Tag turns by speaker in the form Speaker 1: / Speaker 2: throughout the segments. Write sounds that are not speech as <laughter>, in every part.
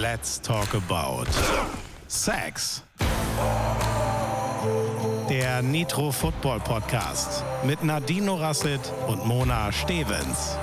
Speaker 1: Let's talk about Sex. Der Nitro Football Podcast mit Nadine Rasset und Mona Stevens.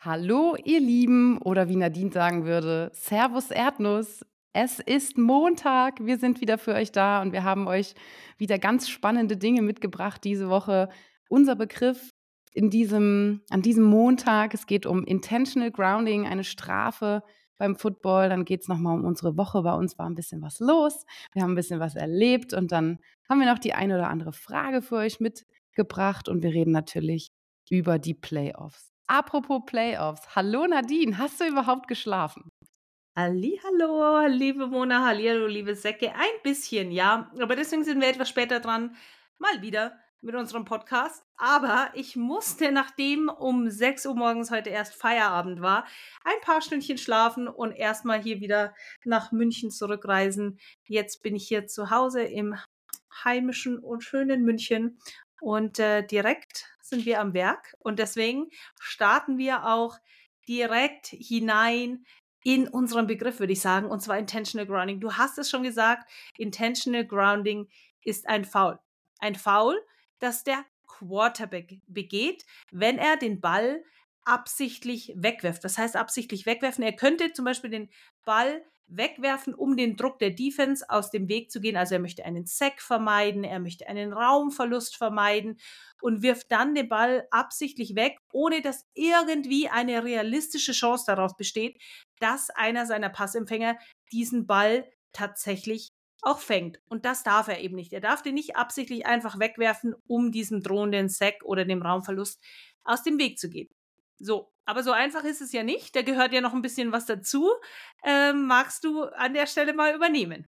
Speaker 2: Hallo, ihr Lieben, oder wie Nadine sagen würde, Servus Erdnuss. Es ist Montag, wir sind wieder für euch da und wir haben euch wieder ganz spannende Dinge mitgebracht diese Woche. Unser Begriff in diesem, an diesem Montag, es geht um Intentional Grounding, eine Strafe beim Football. Dann geht es nochmal um unsere Woche. Bei uns war ein bisschen was los. Wir haben ein bisschen was erlebt und dann haben wir noch die eine oder andere Frage für euch mitgebracht und wir reden natürlich über die Playoffs. Apropos Playoffs. Hallo Nadine, hast du überhaupt geschlafen?
Speaker 3: Hallo, liebe Mona, hallo, liebe Säcke. Ein bisschen, ja. Aber deswegen sind wir etwas später dran. Mal wieder mit unserem Podcast. Aber ich musste, nachdem um 6 Uhr morgens heute erst Feierabend war, ein paar Stündchen schlafen und erstmal hier wieder nach München zurückreisen. Jetzt bin ich hier zu Hause im heimischen und schönen München und äh, direkt sind wir am Werk. Und deswegen starten wir auch direkt hinein in unseren Begriff, würde ich sagen, und zwar Intentional Grounding. Du hast es schon gesagt, Intentional Grounding ist ein Foul. Ein Foul, das der Quarterback begeht, wenn er den Ball absichtlich wegwirft. Das heißt absichtlich wegwerfen. Er könnte zum Beispiel den Ball wegwerfen, um den Druck der Defense aus dem Weg zu gehen. Also er möchte einen Sack vermeiden, er möchte einen Raumverlust vermeiden und wirft dann den Ball absichtlich weg, ohne dass irgendwie eine realistische Chance daraus besteht, dass einer seiner Passempfänger diesen Ball tatsächlich auch fängt. Und das darf er eben nicht. Er darf den nicht absichtlich einfach wegwerfen, um diesem drohenden Sack oder dem Raumverlust aus dem Weg zu gehen. So, aber so einfach ist es ja nicht. Da gehört ja noch ein bisschen was dazu. Ähm, magst du an der Stelle mal übernehmen?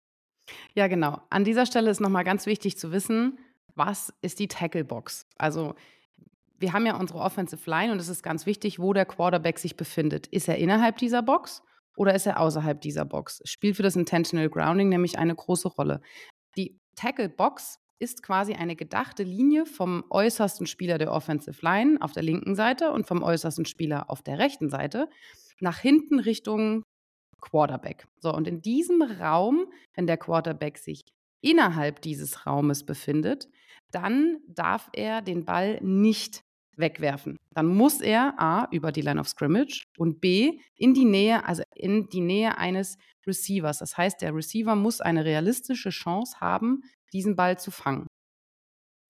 Speaker 2: Ja, genau. An dieser Stelle ist nochmal ganz wichtig zu wissen, was ist die Tacklebox? Also wir haben ja unsere Offensive Line und es ist ganz wichtig, wo der Quarterback sich befindet. Ist er innerhalb dieser Box oder ist er außerhalb dieser Box? Spielt für das Intentional Grounding nämlich eine große Rolle. Die Tackle-Box ist quasi eine gedachte Linie vom äußersten Spieler der Offensive Line auf der linken Seite und vom äußersten Spieler auf der rechten Seite nach hinten Richtung Quarterback. So, und in diesem Raum, wenn der Quarterback sich innerhalb dieses Raumes befindet, dann darf er den Ball nicht wegwerfen. Dann muss er A über die Line of Scrimmage und B in die Nähe, also in die Nähe eines Receivers. Das heißt, der Receiver muss eine realistische Chance haben, diesen Ball zu fangen.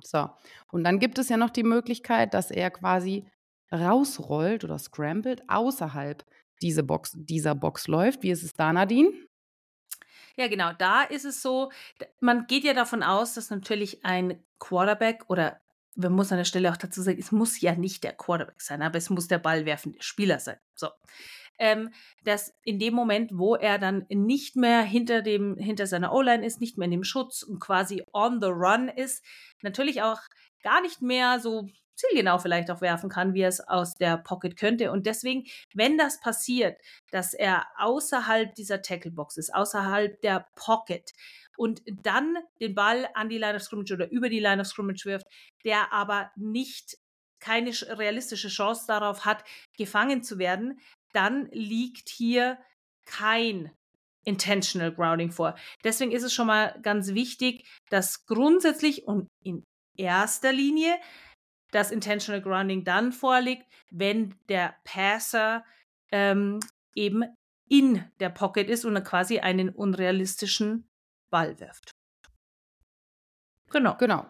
Speaker 2: So, und dann gibt es ja noch die Möglichkeit, dass er quasi rausrollt oder scrambled außerhalb diese Box, dieser Box läuft. Wie ist es da, Nadine?
Speaker 3: Ja, genau. Da ist es so, man geht ja davon aus, dass natürlich ein Quarterback oder man muss an der Stelle auch dazu sagen, es muss ja nicht der Quarterback sein, aber es muss der ballwerfende Spieler sein. So ähm, dass in dem Moment, wo er dann nicht mehr hinter dem, hinter seiner O-Line ist, nicht mehr in dem Schutz und quasi on the run ist, natürlich auch gar nicht mehr so zielgenau vielleicht auch werfen kann, wie er es aus der Pocket könnte. Und deswegen, wenn das passiert, dass er außerhalb dieser Tacklebox ist, außerhalb der Pocket und dann den Ball an die Line of Scrimmage oder über die Line of Scrimmage wirft, der aber nicht keine realistische Chance darauf hat, gefangen zu werden, dann liegt hier kein Intentional Grounding vor. Deswegen ist es schon mal ganz wichtig, dass grundsätzlich und in erster Linie das Intentional Grounding dann vorliegt, wenn der Passer ähm, eben in der Pocket ist und quasi einen unrealistischen Ball wirft.
Speaker 2: Genau. Genau.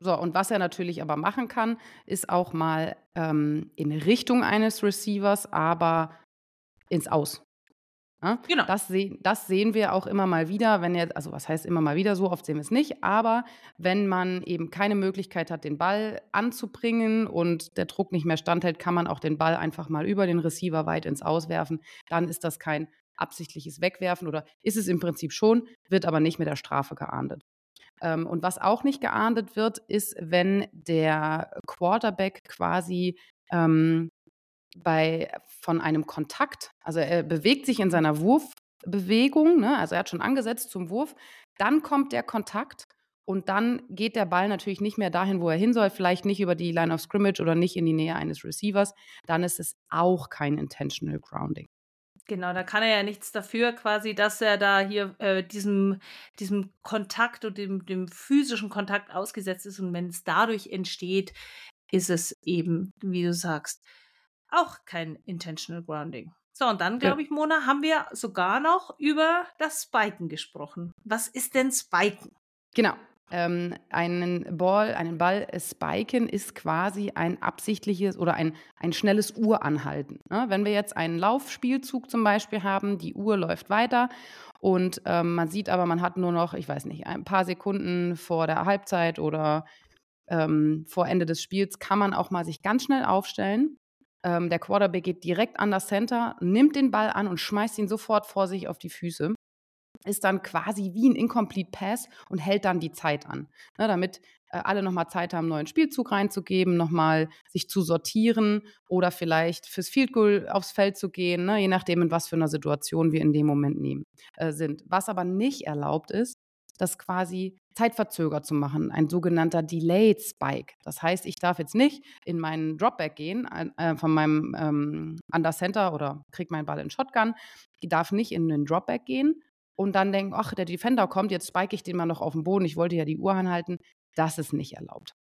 Speaker 2: So, und was er natürlich aber machen kann, ist auch mal ähm, in Richtung eines Receivers, aber ins Aus. Ja? Genau. Das, seh, das, sehen wir auch immer mal wieder, wenn jetzt, also was heißt immer mal wieder, so oft sehen wir es nicht, aber wenn man eben keine Möglichkeit hat, den Ball anzubringen und der Druck nicht mehr standhält, kann man auch den Ball einfach mal über den Receiver weit ins Auswerfen. Dann ist das kein absichtliches Wegwerfen oder ist es im Prinzip schon, wird aber nicht mit der Strafe geahndet. Ähm, und was auch nicht geahndet wird, ist, wenn der Quarterback quasi ähm, bei, von einem Kontakt, also er bewegt sich in seiner Wurfbewegung, ne, also er hat schon angesetzt zum Wurf, dann kommt der Kontakt Und dann geht der Ball natürlich nicht mehr dahin, wo er hin soll, vielleicht nicht über die Line of Scrimmage oder nicht in die Nähe eines Receivers. Dann ist es auch kein Intentional Grounding.
Speaker 3: Genau, da kann er ja nichts dafür, quasi, dass er da hier äh, diesem, diesem Kontakt und dem, dem physischen Kontakt ausgesetzt ist. Und wenn es dadurch entsteht, ist es eben, wie du sagst, auch kein Intentional Grounding. So, und dann, glaube ich, Mona, haben wir sogar noch über das Spiken gesprochen. Was ist denn Spiken?
Speaker 2: Genau. Ähm, einen Ball, einen Ball spiken ist quasi ein absichtliches oder ein, ein schnelles Uranhalten. Ne? Wenn wir jetzt einen Laufspielzug zum Beispiel haben, die Uhr läuft weiter und ähm, man sieht aber, man hat nur noch, ich weiß nicht, ein paar Sekunden vor der Halbzeit oder ähm, vor Ende des Spiels, kann man auch mal sich ganz schnell aufstellen ähm, der Quarterback geht direkt an das Center, nimmt den Ball an und schmeißt ihn sofort vor sich auf die Füße. Ist dann quasi wie ein Incomplete Pass und hält dann die Zeit an. Ne, damit äh, alle nochmal Zeit haben, einen neuen Spielzug reinzugeben, nochmal sich zu sortieren oder vielleicht fürs Field Goal aufs Feld zu gehen, ne, je nachdem, in was für einer Situation wir in dem Moment nehmen, äh, sind. Was aber nicht erlaubt ist, das quasi zeitverzögert zu machen, ein sogenannter Delayed Spike. Das heißt, ich darf jetzt nicht in meinen Dropback gehen äh, von meinem ähm, Under Center oder kriege meinen Ball in Shotgun. Ich darf nicht in den Dropback gehen und dann denken, ach, der Defender kommt, jetzt spike ich den mal noch auf den Boden. Ich wollte ja die Uhr anhalten. Das ist nicht erlaubt.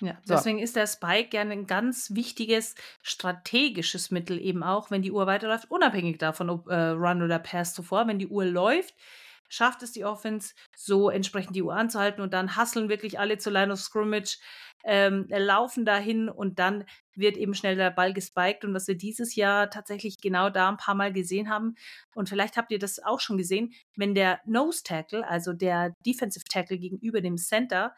Speaker 3: Ja, so. deswegen ist der Spike gerne ein ganz wichtiges strategisches Mittel eben auch, wenn die Uhr weiterläuft, unabhängig davon, ob äh, Run oder Pass zuvor. Wenn die Uhr läuft, schafft es die Offense, so entsprechend die Uhr anzuhalten und dann hasseln wirklich alle zur Line of Scrimmage, ähm, laufen dahin und dann wird eben schnell der Ball gespiked und was wir dieses Jahr tatsächlich genau da ein paar Mal gesehen haben und vielleicht habt ihr das auch schon gesehen, wenn der Nose Tackle, also der Defensive Tackle gegenüber dem Center,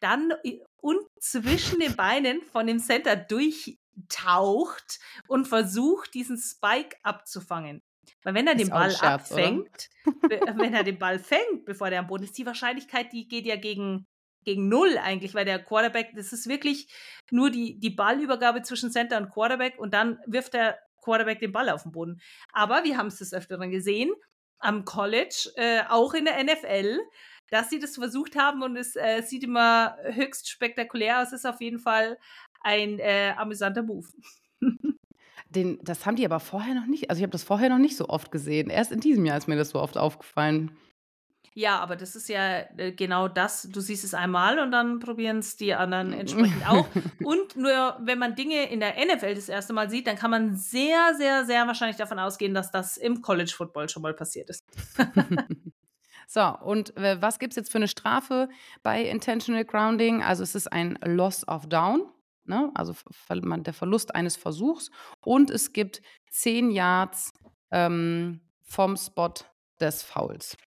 Speaker 3: dann und zwischen den Beinen von dem Center durchtaucht und versucht, diesen Spike abzufangen. Weil wenn er den Ball Scherz, abfängt, wenn er den Ball fängt, bevor der am Boden ist, die Wahrscheinlichkeit, die geht ja gegen, gegen null eigentlich, weil der Quarterback, das ist wirklich nur die, die Ballübergabe zwischen Center und Quarterback und dann wirft der Quarterback den Ball auf den Boden. Aber wir haben es des Öfteren gesehen, am College, äh, auch in der NFL, dass sie das versucht haben und es äh, sieht immer höchst spektakulär aus, ist auf jeden Fall ein äh, amüsanter Move. <laughs>
Speaker 2: Den, das haben die aber vorher noch nicht. Also ich habe das vorher noch nicht so oft gesehen. Erst in diesem Jahr ist mir das so oft aufgefallen.
Speaker 3: Ja, aber das ist ja äh, genau das. Du siehst es einmal und dann probieren es die anderen entsprechend <laughs> auch. Und nur wenn man Dinge in der NFL das erste Mal sieht, dann kann man sehr, sehr, sehr wahrscheinlich davon ausgehen, dass das im College Football schon mal passiert ist. <laughs>
Speaker 2: so, und äh, was gibt es jetzt für eine Strafe bei Intentional Grounding? Also es ist ein Loss of Down ne? also der Verlust eines Versuchs. Und es gibt zehn Yards ähm, vom Spot des Fouls.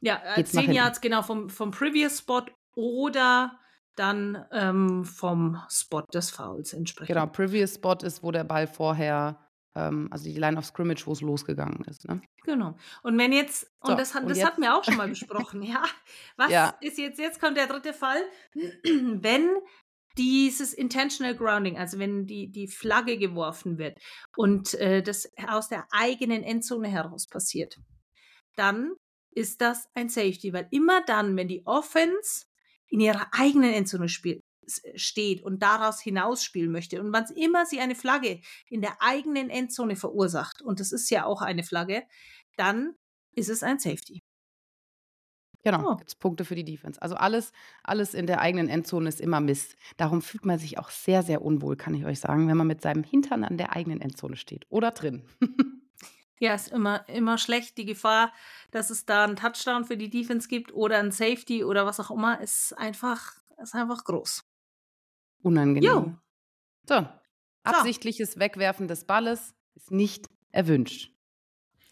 Speaker 3: Ja, äh, zehn Yards genau vom, vom Previous Spot oder dann ähm, vom Spot des Fouls entsprechend.
Speaker 2: Genau, Previous Spot ist, wo der Ball vorher ähm, also die Line of Scrimmage, wo es losgegangen ist. Ne?
Speaker 3: Genau. Und wenn jetzt, und so, das, und das hatten wir auch schon mal <laughs> besprochen, ja. Was ja. ist jetzt, jetzt kommt der dritte Fall, <clears throat> wenn dieses Intentional Grounding, also wenn die, die Flagge geworfen wird und äh, das aus der eigenen Endzone heraus passiert, dann ist das ein Safety, weil immer dann, wenn die Offense in ihrer eigenen Endzone spielt, steht und daraus hinausspielen möchte. Und wann immer sie eine Flagge in der eigenen Endzone verursacht, und das ist ja auch eine Flagge, dann ist es ein Safety.
Speaker 2: Genau, oh. gibt es Punkte für die Defense. Also alles, alles in der eigenen Endzone ist immer Mist. Darum fühlt man sich auch sehr, sehr unwohl, kann ich euch sagen, wenn man mit seinem Hintern an der eigenen Endzone steht oder drin. <laughs>
Speaker 3: ja, ist immer, immer schlecht. Die Gefahr, dass es da einen Touchdown für die Defense gibt oder ein Safety oder was auch immer, ist einfach, ist einfach groß.
Speaker 2: Unangenehm. Jo. So. Absichtliches so. Wegwerfen des Balles ist nicht erwünscht.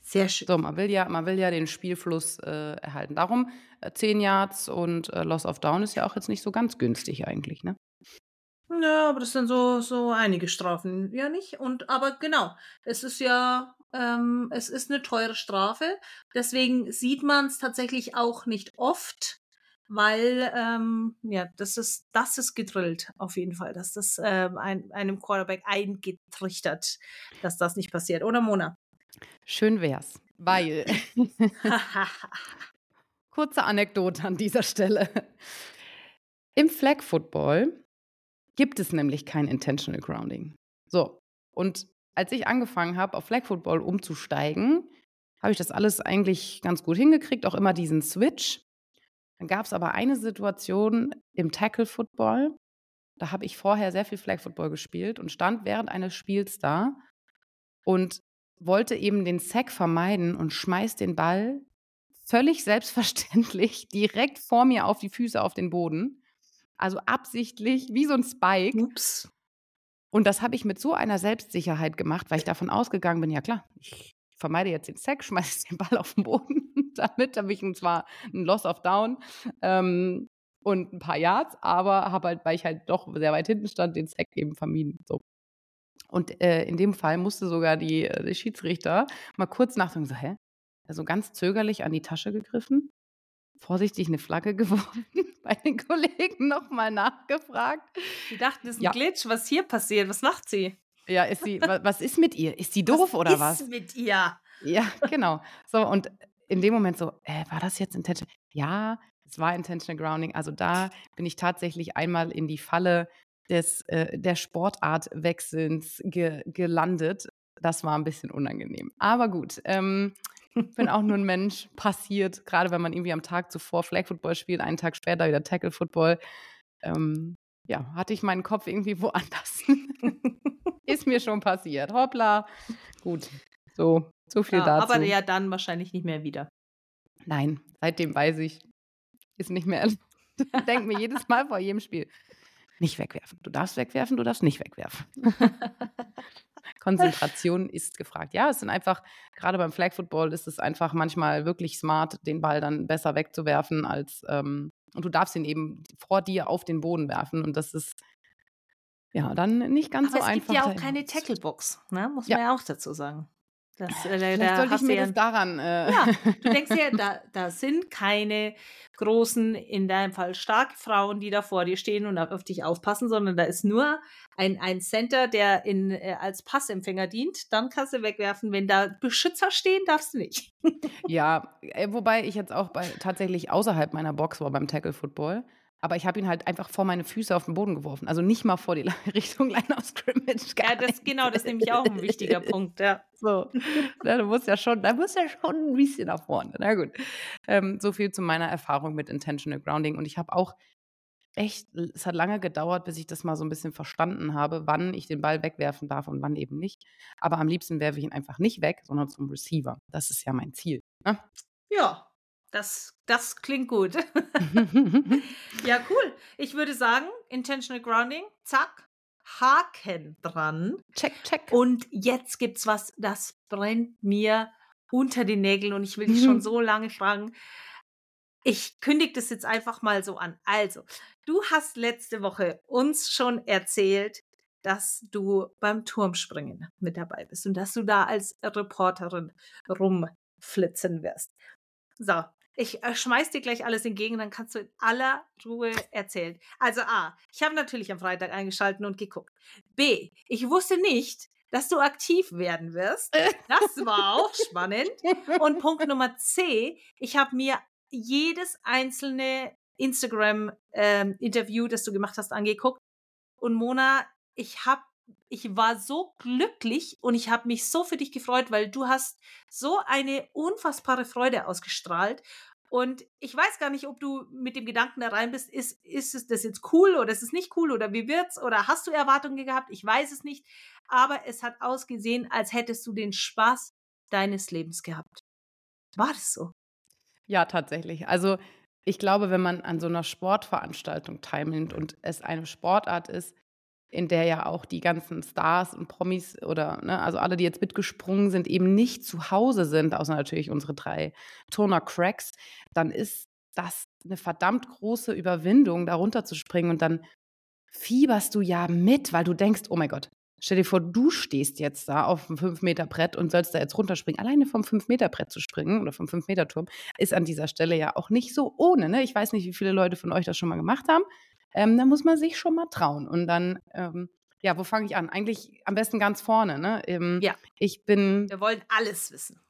Speaker 3: Sehr schön.
Speaker 2: So, man will ja, man will ja den Spielfluss äh, erhalten. Darum äh, 10 Yards und äh, Loss of Down ist ja auch jetzt nicht so ganz günstig eigentlich, ne?
Speaker 3: Ja, aber das sind so, so einige Strafen, ja nicht? Und aber genau, es ist ja, ähm, es ist eine teure Strafe. Deswegen sieht man es tatsächlich auch nicht oft weil ähm, ja, das ist, das ist gedrillt auf jeden Fall, dass das ähm, ein, einem Quarterback eingetrichtert, dass das nicht passiert, oder Mona?
Speaker 2: Schön wär's, weil <laughs> Kurze Anekdote an dieser Stelle. Im Flag Football gibt es nämlich kein Intentional Grounding. So, und als ich angefangen habe, auf Flag Football umzusteigen, habe ich das alles eigentlich ganz gut hingekriegt, auch immer diesen Switch. Dann gab es aber eine Situation im Tackle Football. Da habe ich vorher sehr viel Flag Football gespielt und stand während eines Spiels da und wollte eben den Sack vermeiden und schmeißt den Ball völlig <laughs> selbstverständlich direkt vor mir auf die Füße auf den Boden. Also absichtlich, wie so ein Spike.
Speaker 3: Ups.
Speaker 2: Und das habe ich mit so einer Selbstsicherheit gemacht, weil ich davon ausgegangen bin, ja klar, ich vermeide jetzt den Sack, <laughs> schmeiße den Ball auf den Boden. <laughs> Damit habe ich zwar ein Loss of Down ähm, und ein paar Yards, aber habe halt, weil ich halt doch sehr weit hinten stand, den Sack eben vermieden. So. Und äh, in dem Fall musste sogar die, äh, die Schiedsrichter mal kurz nachdenken, so, hä? Also ganz zögerlich an die Tasche gegriffen, vorsichtig eine Flagge <laughs> geworfen, bei den Kollegen nochmal nachgefragt.
Speaker 3: Die dachten, das ist ein
Speaker 2: Ja.
Speaker 3: Glitch. Was hier passiert? Was macht sie?
Speaker 2: Ja, ist sie, wa- was ist mit ihr? Ist sie doof oder
Speaker 3: ist
Speaker 2: was?
Speaker 3: mit ihr?
Speaker 2: Ja, genau. So, und in dem Moment so, äh, war das jetzt intentional? Ja, es war intentional grounding. Also da bin ich tatsächlich einmal in die Falle des, äh, der Sportartwechselns ge gelandet. Das war ein bisschen unangenehm. Aber gut, ähm, bin auch nur ein Mensch, passiert, gerade wenn man irgendwie am Tag zuvor Flag Football spielt, einen Tag später wieder Tackle Football. Ähm, ja, hatte ich meinen Kopf irgendwie woanders. <laughs> Ist mir schon passiert. Hoppla. Gut. So, so viel
Speaker 3: Ja,
Speaker 2: dazu.
Speaker 3: aber ja dann wahrscheinlich nicht mehr wieder.
Speaker 2: Nein, seitdem weiß ich, ist nicht mehr. <laughs> Denk mir jedes Mal vor jedem Spiel. Nicht wegwerfen. Du darfst wegwerfen, du darfst nicht wegwerfen. <laughs> Konzentration ist gefragt. Ja, es sind einfach, gerade beim Flag Football ist es einfach manchmal wirklich smart, den Ball dann besser wegzuwerfen, als ähm, und du darfst ihn eben vor dir auf den Boden werfen. Und das ist ja dann nicht ganz
Speaker 3: Aber
Speaker 2: so
Speaker 3: es
Speaker 2: einfach.
Speaker 3: gibt ja auch keine Tacklebox, ne? muss
Speaker 2: Ja.
Speaker 3: man ja auch dazu sagen. Das, äh,
Speaker 2: Vielleicht
Speaker 3: da
Speaker 2: sollte ich mir das daran. Äh,
Speaker 3: Ja, du denkst ja, <laughs> da, da sind keine großen, in deinem Fall starke Frauen, die da vor dir stehen und auf dich aufpassen, sondern da ist nur ein, ein Center, der in, äh, als Passempfänger dient. Dann kannst du wegwerfen. Wenn da Beschützer stehen, darfst du nicht.
Speaker 2: Ja, äh, wobei ich jetzt auch bei, tatsächlich außerhalb meiner Box war beim Tackle Football. Aber ich habe ihn halt einfach vor meine Füße auf den Boden geworfen. Also nicht mal vor die <laughs> Richtung Line of Scrimmage.
Speaker 3: Ja, das, genau, das ist nämlich auch ein wichtiger <laughs> Punkt. Ja.
Speaker 2: So. Ja, du musst ja schon, da musst ja schon ein bisschen nach vorne. Na gut. Ähm, so viel zu meiner Erfahrung mit Intentional Grounding. Und ich habe auch echt, es hat lange gedauert, bis ich das mal so ein bisschen verstanden habe, wann ich den Ball wegwerfen darf und wann eben nicht. Aber am liebsten werfe ich ihn einfach nicht weg, sondern zum Receiver. Das ist ja mein Ziel. Ne?
Speaker 3: Ja, das, das klingt gut. <laughs> ja, cool. Ich würde sagen, Intentional Grounding, zack, Haken dran.
Speaker 2: check, check.
Speaker 3: Und jetzt gibt's was, das brennt mir unter den Nägeln und ich will dich schon <laughs> so lange fragen. Ich kündige das jetzt einfach mal so an. Also, du hast letzte Woche uns schon erzählt, dass du beim Turmspringen mit dabei bist und dass du da als Reporterin rumflitzen wirst. So, ich äh, schmeiß dir gleich alles entgegen, dann kannst du in aller Ruhe erzählen. Also A, ich habe natürlich am Freitag eingeschalten und geguckt. B, ich wusste nicht, dass du aktiv werden wirst. Das war auch <laughs> spannend. Und Punkt Nummer C, ich habe mir jedes einzelne Instagram-Interview, das du gemacht hast, angeguckt. Und Mona, ich habe ich war so glücklich und ich habe mich so für dich gefreut, weil du hast so eine unfassbare Freude ausgestrahlt. Und ich weiß gar nicht, ob du mit dem Gedanken da rein bist, ist, ist es das jetzt cool oder ist es nicht cool oder wie wird's oder hast du Erwartungen gehabt? Ich weiß es nicht. Aber es hat ausgesehen, als hättest du den Spaß deines Lebens gehabt. War das so?
Speaker 2: Ja, tatsächlich. Also ich glaube, wenn man an so einer Sportveranstaltung teilnimmt und es eine Sportart ist, in der ja auch die ganzen Stars und Promis oder, ne, also alle, die jetzt mitgesprungen sind, eben nicht zu Hause sind, außer natürlich unsere drei Turner-Cracks, dann ist das eine verdammt große Überwindung, da runterzuspringen und dann fieberst du ja mit, weil du denkst, oh mein Gott, stell dir vor, du stehst jetzt da auf dem 5-Meter-Brett und sollst da jetzt runterspringen. Alleine vom 5-Meter-Brett zu springen oder vom 5-Meter-Turm ist an dieser Stelle ja auch nicht so ohne. Ne? Ich weiß nicht, wie viele Leute von euch das schon mal gemacht haben. Ähm, da muss man sich schon mal trauen. Und dann, ähm, ja, wo fange ich an? Eigentlich am besten ganz vorne. Ne? Ähm,
Speaker 3: Ja.
Speaker 2: Ich bin
Speaker 3: Wir wollen alles wissen.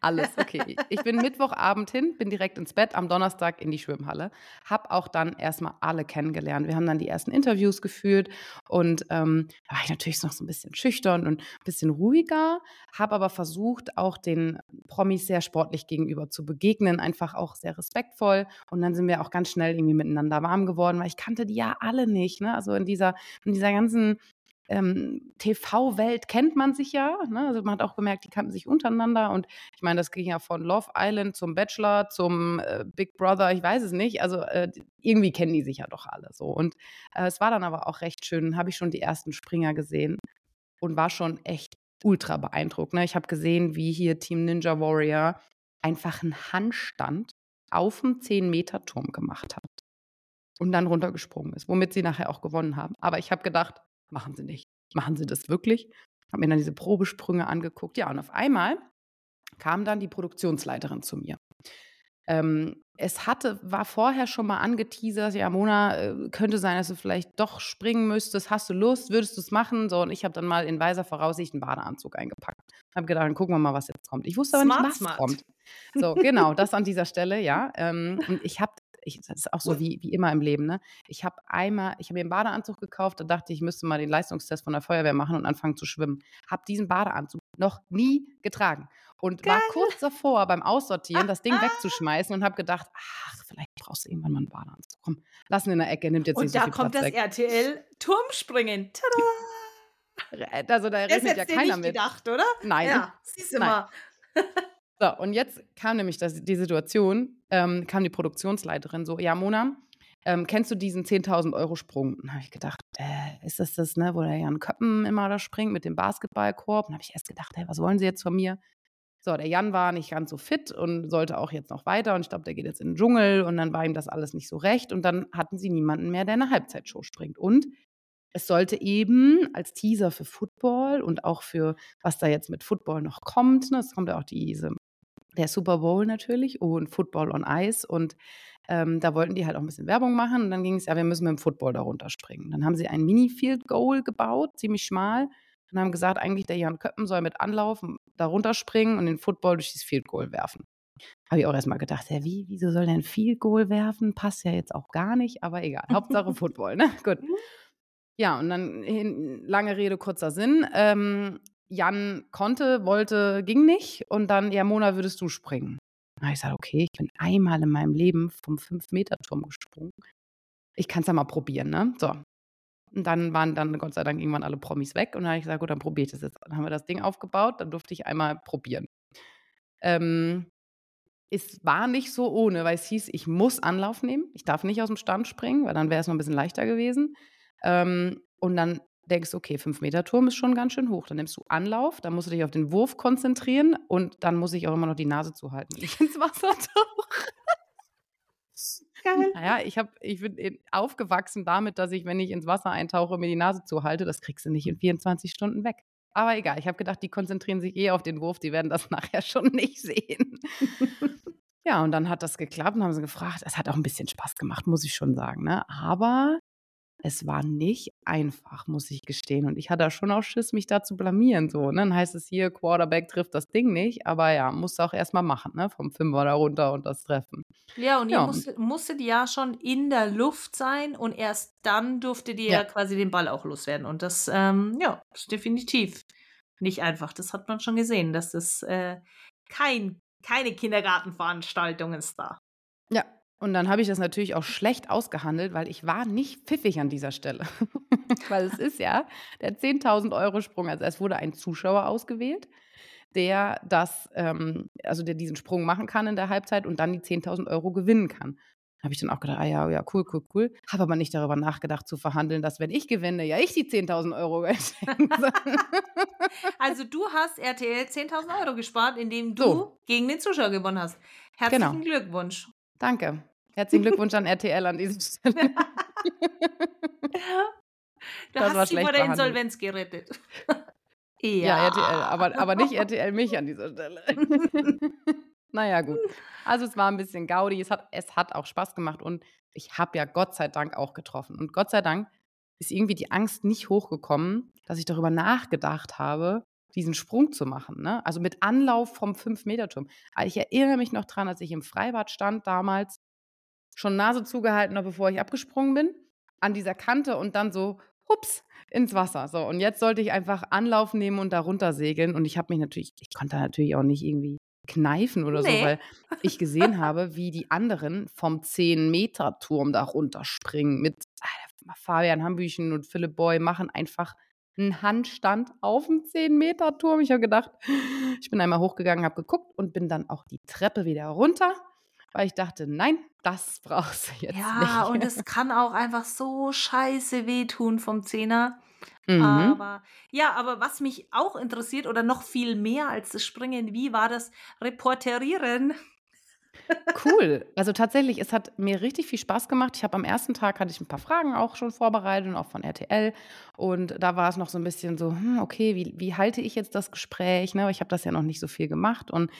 Speaker 2: Alles, okay. Ich bin Mittwochabend hin, bin direkt ins Bett, am Donnerstag in die Schwimmhalle. Hab auch dann erstmal alle kennengelernt. Wir haben dann die ersten Interviews geführt und ähm, da war ich natürlich noch so ein bisschen schüchtern und ein bisschen ruhiger, habe aber versucht, auch den Promis sehr sportlich gegenüber zu begegnen, einfach auch sehr respektvoll. Und dann sind wir auch ganz schnell irgendwie miteinander warm geworden, weil ich kannte die ja alle nicht. Ne? Also in dieser, in dieser ganzen ähm, TV-Welt kennt man sich ja. Ne? Also man hat auch gemerkt, die kannten sich untereinander. Und ich meine, das ging ja von Love Island zum Bachelor, zum äh, Big Brother, ich weiß es nicht. Also äh, irgendwie kennen die sich ja doch alle so. Und äh, es war dann aber auch recht schön, habe ich schon die ersten Springer gesehen und war schon echt ultra beeindruckt. Ne? Ich habe gesehen, wie hier Team Ninja Warrior einfach einen Handstand auf dem 10-Meter-Turm gemacht hat und dann runtergesprungen ist, womit sie nachher auch gewonnen haben. Aber ich habe gedacht, Machen sie nicht. Machen sie das wirklich? Habe mir dann diese Probesprünge angeguckt. Ja, und auf einmal kam dann die Produktionsleiterin zu mir. Ähm, es hatte, war vorher schon mal angeteasert, ja, Mona, äh, könnte sein, dass du vielleicht doch springen müsstest. Hast du Lust? Würdest du es machen? So, und ich habe dann mal in weiser Voraussicht einen Badeanzug eingepackt. Habe gedacht, dann gucken wir mal, was jetzt kommt. Ich wusste aber smart, nicht, was smart. kommt. <laughs> So, genau, das an dieser Stelle, ja. Ähm, und ich habe ich, das ist auch so wie, wie immer im Leben, ne? Ich habe einmal, ich habe mir einen Badeanzug gekauft, da dachte ich, ich müsste mal den Leistungstest von der Feuerwehr machen und anfangen zu schwimmen. Habe diesen Badeanzug noch nie getragen und Geil. war kurz davor beim Aussortieren, das Ding <laughs> wegzuschmeißen und habe gedacht, ach, vielleicht brauchst du irgendwann mal einen Badeanzug. Komm, lass ihn in der Ecke, nimmt jetzt
Speaker 3: und
Speaker 2: nicht so viel
Speaker 3: Platz Und da kommt
Speaker 2: das
Speaker 3: RTL Turmspringen. Tada!
Speaker 2: Also da rechnet ja keiner
Speaker 3: nicht
Speaker 2: mit.
Speaker 3: gedacht, oder?
Speaker 2: Nein.
Speaker 3: Ja, siehst du mal. <laughs>
Speaker 2: So, und jetzt kam nämlich das, die Situation, ähm, kam die Produktionsleiterin so, ja, Mona, ähm, kennst du diesen 10.000 Euro Sprung? Und habe ich gedacht, äh, ist das das, ne, wo der Jan Köppen immer da springt mit dem Basketballkorb? Und habe ich erst gedacht, hey, was wollen sie jetzt von mir? So, der Jan war nicht ganz so fit und sollte auch jetzt noch weiter und ich glaube, der geht jetzt in den Dschungel und dann war ihm das alles nicht so recht und dann hatten sie niemanden mehr, der eine Halbzeitshow springt. Und es sollte eben als Teaser für Football und auch für was da jetzt mit Football noch kommt, ne, es kommt ja auch diese der Super Bowl natürlich und Football on Ice. Und ähm, da wollten die halt auch ein bisschen Werbung machen. Und dann ging es, ja, wir müssen mit dem Football da runterspringen. Dann haben sie ein Mini-Field Goal gebaut, ziemlich schmal. Und haben gesagt, eigentlich der Jan Köppen soll mit anlaufen, da runterspringen und den Football durch dieses Field Goal werfen. Habe ich auch erstmal gedacht, ja, wie, wieso soll der ein Field Goal werfen? Passt ja jetzt auch gar nicht, aber egal. <laughs> Hauptsache Football, ne? Gut. Mhm. Ja, und dann lange Rede, kurzer Sinn. Ähm, Jan konnte, wollte, ging nicht. Und dann, ja, Mona, würdest du springen? Habe ich gesagt, okay, ich bin einmal in meinem Leben vom 5-Meter-Turm gesprungen. Ich kann es ja mal probieren, ne? So. Und dann waren dann Gott sei Dank irgendwann alle Promis weg. Und dann habe ich gesagt, gut, dann probiere ich das jetzt. Dann haben wir das Ding aufgebaut, dann durfte ich einmal probieren. Ähm, es war nicht so ohne, weil es hieß, ich muss Anlauf nehmen. Ich darf nicht aus dem Stand springen, weil dann wäre es noch ein bisschen leichter gewesen. Ähm, und dann denkst, okay, 5-Meter-Turm ist schon ganz schön hoch. Dann nimmst du Anlauf, dann musst du dich auf den Wurf konzentrieren und dann muss ich auch immer noch die Nase zuhalten, wenn ich ins Wasser tauche. Geil. Naja, ich, hab, ich bin aufgewachsen damit, dass ich, wenn ich ins Wasser eintauche, mir die Nase zuhalte. Das kriegst du nicht in 24 Stunden weg. Aber egal, ich habe gedacht, die konzentrieren sich eh auf den Wurf, die werden das <laughs> nachher schon nicht sehen. <laughs> ja, und dann hat das geklappt und haben sie gefragt. Es hat auch ein bisschen Spaß gemacht, muss ich schon sagen. Ne? Aber es war nicht einfach, muss ich gestehen. Und ich hatte schon auch Schiss, mich da zu blamieren. So, ne? Dann heißt es hier, Quarterback trifft das Ding nicht. Aber ja, musste auch erstmal machen, ne? Vom Fünfer da runter und das Treffen.
Speaker 3: Ja, und ihr musstet, musstet ja schon in der Luft sein und erst dann durftet ihr ja. quasi den Ball auch loswerden. Und das, ähm, ja, ist definitiv nicht einfach. Das hat man schon gesehen, dass das äh, kein, keine Kindergartenveranstaltung ist da.
Speaker 2: Ja, und dann habe ich das natürlich auch schlecht ausgehandelt, weil ich war nicht pfiffig an dieser Stelle. <laughs> weil es ist ja der 10.000 Euro Sprung. Also es wurde ein Zuschauer ausgewählt, der das, ähm, also der diesen Sprung machen kann in der Halbzeit und dann die 10.000 Euro gewinnen kann. Habe ich dann auch gedacht, ah ja, ja, cool, cool, cool. Habe aber nicht darüber nachgedacht zu verhandeln, dass wenn ich gewinne, ja ich die 10.000 Euro <laughs> <laughs>
Speaker 3: Also du hast RTL 10.000 Euro gespart, indem du so. gegen den Zuschauer gewonnen hast. Herzlichen genau. Glückwunsch.
Speaker 2: Danke. Herzlichen Glückwunsch an RTL an dieser Stelle. <laughs>
Speaker 3: du das hast sie vor der Insolvenz gerettet. <laughs>
Speaker 2: ja. ja, RTL, aber, aber nicht RTL mich an dieser Stelle. <laughs> naja, gut. Also es war ein bisschen Gaudi, es hat, es hat auch Spaß gemacht und ich habe ja Gott sei Dank auch getroffen. Und Gott sei Dank ist irgendwie die Angst nicht hochgekommen, dass ich darüber nachgedacht habe, diesen Sprung zu machen. Ne? Also mit Anlauf vom 5-Meter-Turm. Ah, ich erinnere mich noch dran, als ich im Freibad stand damals, schon Nase zugehalten habe, bevor ich abgesprungen bin, an dieser Kante und dann so, hups, ins Wasser. So, und jetzt sollte ich einfach Anlauf nehmen und da runter segeln. Und ich habe mich natürlich, ich konnte natürlich auch nicht irgendwie kneifen oder nee. so, weil ich gesehen <laughs> habe, wie die anderen vom 10-Meter-Turm da runterspringen mit Fabian Hambüchen und Philipp Boy machen einfach einen Handstand auf dem 10-Meter-Turm. Ich habe gedacht, ich bin einmal hochgegangen, habe geguckt und bin dann auch die Treppe wieder runter, weil ich dachte, nein, das <laughs> brauchst du jetzt
Speaker 3: ja,
Speaker 2: nicht.
Speaker 3: Ja, und es kann auch einfach so scheiße wehtun vom Zehner. Mhm. Aber ja, aber was mich auch interessiert oder noch viel mehr als das Springen, wie war das Reporterieren
Speaker 2: Cool. Also tatsächlich, es hat mir richtig viel Spaß gemacht. Ich habe am ersten Tag hatte ich ein paar Fragen auch schon vorbereitet auch von RTL. Und da war es noch so ein bisschen so, hm, okay, wie, wie halte ich jetzt das Gespräch? Ne? Ich habe das ja noch nicht so viel gemacht. Und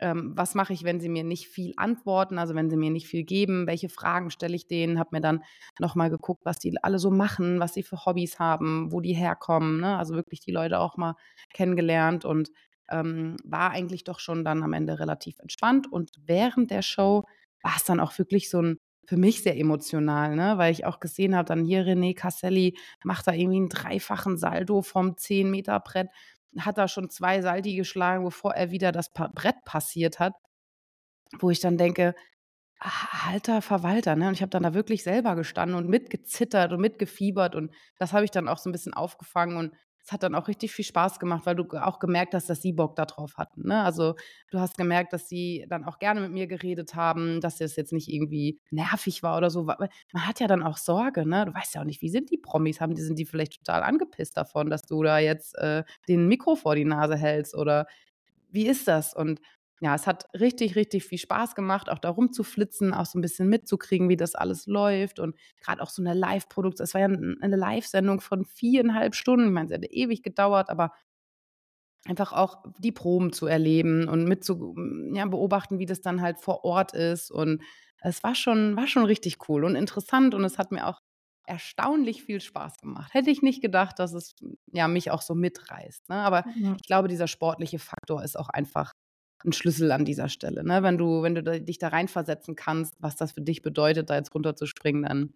Speaker 2: ähm, was mache ich, wenn sie mir nicht viel antworten, also wenn sie mir nicht viel geben? Welche Fragen stelle ich denen? Habe mir dann nochmal geguckt, was die alle so machen, was sie für Hobbys haben, wo die herkommen. Ne? Also wirklich die Leute auch mal kennengelernt und ähm, war eigentlich doch schon dann am Ende relativ entspannt. Und während der Show war es dann auch wirklich so ein, für mich sehr emotional, ne? weil ich auch gesehen habe, dann hier René Casselli macht da irgendwie einen dreifachen Saldo vom 10-Meter-Brett, hat da schon zwei Saldi geschlagen, bevor er wieder das Brett passiert hat, wo ich dann denke, ah, alter Verwalter, ne? Und ich habe dann da wirklich selber gestanden und mitgezittert und mitgefiebert und das habe ich dann auch so ein bisschen aufgefangen und es hat dann auch richtig viel Spaß gemacht, weil du auch gemerkt hast, dass sie Bock darauf hatten. Ne? Also du hast gemerkt, dass sie dann auch gerne mit mir geredet haben, dass es jetzt nicht irgendwie nervig war oder so. Man hat ja dann auch Sorge, ne? Du weißt ja auch nicht, wie sind die Promis? Haben die, sind die vielleicht total angepisst davon, dass du da jetzt äh, den Mikro vor die Nase hältst oder wie ist das? Und ja, es hat richtig, richtig viel Spaß gemacht, auch da rumzuflitzen, auch so ein bisschen mitzukriegen, wie das alles läuft und gerade auch so eine Live-Produktion. Es war ja eine Live-Sendung von viereinhalb Stunden. Ich meine, es hätte ewig gedauert, aber einfach auch die Proben zu erleben und mit zu ja, beobachten, wie das dann halt vor Ort ist. Und es war schon, war schon richtig cool und interessant und es hat mir auch erstaunlich viel Spaß gemacht. Hätte ich nicht gedacht, dass es ja mich auch so mitreißt. Ne? Aber ja. ich glaube, dieser sportliche Faktor ist auch einfach ein Schlüssel an dieser Stelle. Ne? Wenn du, wenn du dich da reinversetzen kannst, was das für dich bedeutet, da jetzt runterzuspringen, dann,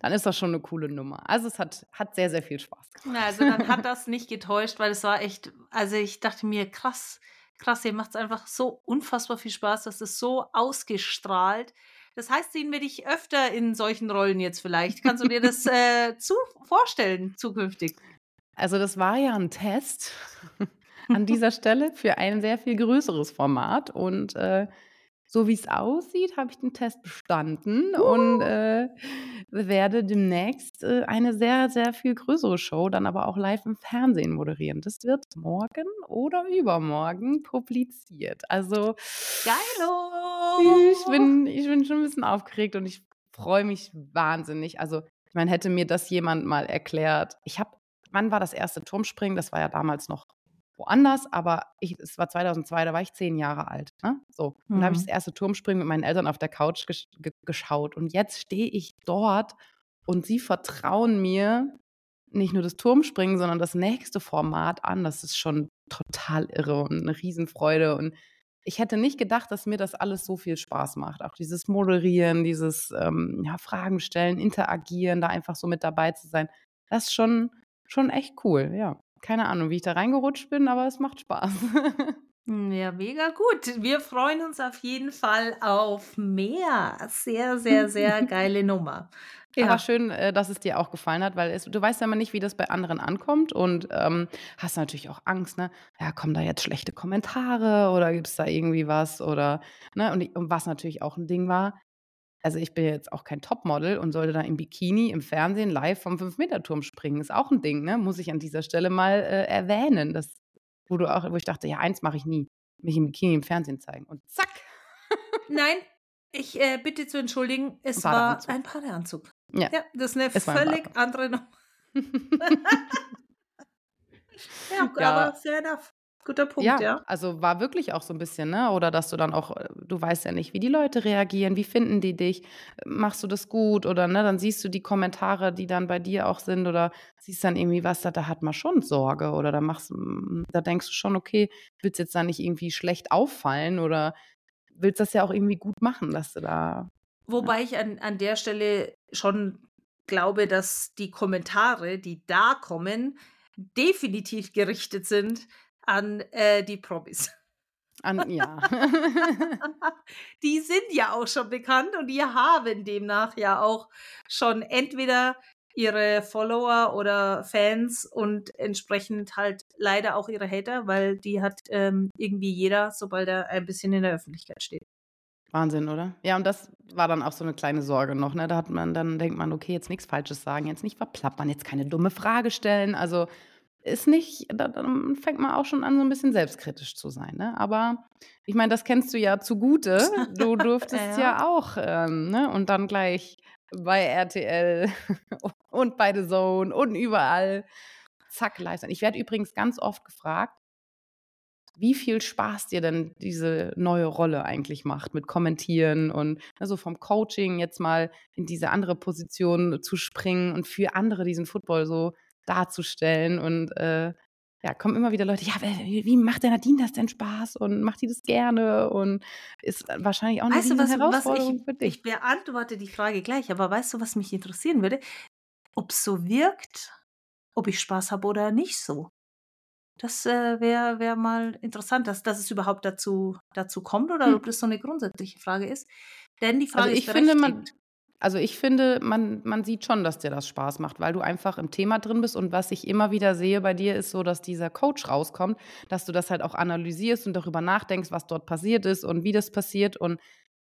Speaker 2: dann ist das schon eine coole Nummer. Also es hat, hat sehr, sehr viel Spaß
Speaker 3: gemacht. Na, also dann hat das nicht getäuscht, weil es war echt, also ich dachte mir, krass, krass, ihr macht es einfach so unfassbar viel Spaß, das ist so ausgestrahlt. Das heißt, sehen wir dich öfter in solchen Rollen jetzt vielleicht. Kannst du dir das äh, zu vorstellen zukünftig?
Speaker 2: Also das war ja ein Test an dieser Stelle für ein sehr viel größeres Format. Und äh, so wie es aussieht, habe ich den Test bestanden uh. und äh, werde demnächst äh, eine sehr, sehr viel größere Show dann aber auch live im Fernsehen moderieren. Das wird morgen oder übermorgen publiziert. Also
Speaker 3: geilo!
Speaker 2: Ich bin, ich bin schon ein bisschen aufgeregt und ich freue mich wahnsinnig. Also ich meine, hätte mir das jemand mal erklärt. Ich habe, wann war das erste Turmspringen? Das war ja damals noch woanders, aber ich, es war 2002, da war ich zehn Jahre alt. Ne? So. Und mhm. da habe ich das erste Turmspringen mit meinen Eltern auf der Couch gesch geschaut. Und jetzt stehe ich dort und sie vertrauen mir nicht nur das Turmspringen, sondern das nächste Format an. Das ist schon total irre und eine Riesenfreude. Und ich hätte nicht gedacht, dass mir das alles so viel Spaß macht. Auch dieses Moderieren, dieses ähm, ja, Fragen stellen, interagieren, da einfach so mit dabei zu sein. Das ist schon, schon echt cool, ja keine Ahnung, wie ich da reingerutscht bin, aber es macht Spaß. <laughs>
Speaker 3: Ja, mega gut. Wir freuen uns auf jeden Fall auf mehr. Sehr, sehr, sehr <laughs> geile Nummer.
Speaker 2: Ja. Aber schön, äh, dass es dir auch gefallen hat, weil es, du weißt ja immer nicht, wie das bei anderen ankommt und ähm, hast natürlich auch Angst, ne? Ja, kommen da jetzt schlechte Kommentare oder gibt es da irgendwie was oder, ne? Und, und was natürlich auch ein Ding war, also ich bin jetzt auch kein Topmodel und sollte da im Bikini im Fernsehen live vom 5-Meter-Turm springen. Ist auch ein Ding, ne? Muss ich an dieser Stelle mal äh, erwähnen. Das, wo, du auch, wo ich dachte, ja, eins mache ich nie. Mich im Bikini im Fernsehen zeigen. Und zack!
Speaker 3: Nein, ich äh, bitte zu entschuldigen, es war ein Badeanzug. Ja. ja, das ist eine völlig andere Nummer. <laughs> <laughs> ja, ja, aber fair enough. Guter Punkt,
Speaker 2: Ja,
Speaker 3: ja.
Speaker 2: also war wirklich auch so ein bisschen, ne? Oder dass du dann auch äh, du weißt ja nicht, wie die Leute reagieren, wie finden die dich? Machst du das gut oder, ne, dann siehst du die Kommentare, die dann bei dir auch sind oder siehst dann irgendwie was, da da hat man schon Sorge oder da machst hm, da denkst du schon: „Okay, willst jetzt da nicht irgendwie schlecht auffallen oder willst das ja auch irgendwie gut machen, dass du da“ ja.
Speaker 3: Wobei ich an an der Stelle schon glaube, dass die Kommentare, die da kommen, definitiv gerichtet sind an, äh, die Promis.
Speaker 2: An ja. <laughs> <laughs>
Speaker 3: Die sind ja auch schon bekannt und die haben demnach ja auch schon entweder ihre Follower oder Fans und entsprechend halt leider auch ihre Hater, weil die hat, ähm, irgendwie jeder, sobald er ein bisschen in der Öffentlichkeit steht.
Speaker 2: Wahnsinn, oder? Ja, und das war dann auch so 'ne kleine Sorge noch, ne? Da hat man dann denkt man: „Okay, jetzt nix Falsches sagen, jetzt nicht verplappern, jetzt keine dumme Frage stellen.“ Also, ist nicht da dann fängt man auch schon an, so 'n bisschen selbstkritisch zu sein, ne? Aber ich meine, das kennst du ja zu Gute. Du <laughs> durftest
Speaker 3: Ja.
Speaker 2: ja auch, ähm, ne und dann gleich bei RTL <laughs> und bei The Zone und überall zack, sein. Ich werde übrigens ganz oft gefragt wie viel Spaß dir denn diese neue Rolle eigentlich macht mit Kommentieren und, also, vom Coaching jetzt mal in diese andere Position zu springen und für andere diesen Football so darzustellen und, äh, ja, kommen immer wieder Leute: „Ja, w wie macht der Nadine das denn Spaß und macht die das gerne?“ Und ist wahrscheinlich auch 'ne
Speaker 3: Weißt du, was was
Speaker 2: Riesenherausforderung
Speaker 3: ich
Speaker 2: für dich.
Speaker 3: ich beantworte die Frage gleich, aber weißt du, was mich interessieren würde? Ob's so wirkt, ob ich Spaß habe oder nicht so. Das, äh, wäre wäre mal interessant, dass dass es überhaupt dazu dazu kommt oder
Speaker 2: Hm.
Speaker 3: ob das so 'ne grundsätzliche Frage ist. Denn die
Speaker 2: Also,
Speaker 3: Frage ist
Speaker 2: ich finde, man. Also, ich finde, man man sieht schon, dass dir das Spaß macht, weil du einfach im Thema drin bist und was ich immer wieder sehe bei dir, ist so, dass dieser Coach rauskommt, dass du das halt auch analysierst und darüber nachdenkst, was dort passiert ist und wie das passiert und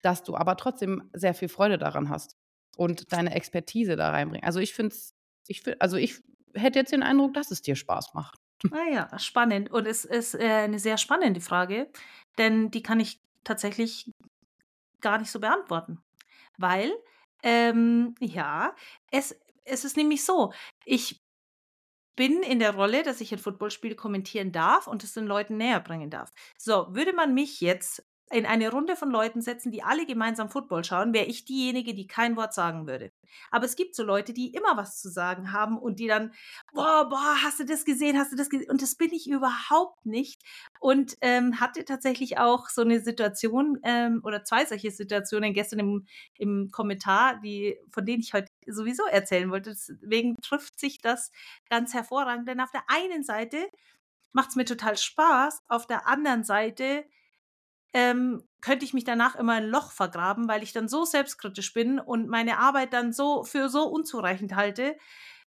Speaker 2: dass du aber trotzdem sehr viel Freude daran hast und deine Expertise da reinbringen also, ich finde es ich fi also, ich hätte jetzt den Eindruck, dass es dir Spaß macht.
Speaker 3: Ah ja, spannend. Und es ist, äh, 'ne sehr spannende Frage, denn die kann ich tatsächlich gar nicht so beantworten. Weil, ähm, ja, es es ist nämlich so, ich bin in der Rolle, dass ich ein Footballspiel kommentieren darf und es den Leuten näherbringen darf. So, würde man mich jetzt in eine Runde von Leuten setzen, die alle gemeinsam Football schauen, wäre ich diejenige, die kein Wort sagen würde. Aber es gibt so Leute, die immer was zu sagen haben und die dann: „Boah, boah, hast du das gesehen? Hast du das gese“ und das bin ich überhaupt nicht und, ähm, hatte tatsächlich auch so 'ne Situation, ähm, oder 2 solche Situationen gestern im im Kommentar, die von denen ich heute sowieso erzählen wollte. Deswegen trifft sich das ganz hervorragend, denn auf der einen Seite macht's mir total Spaß, auf der anderen Seite, ähm, könnte ich mich danach immer in 'n Loch vergraben, weil ich dann so selbstkritisch bin und meine Arbeit dann so für so unzureichend halte,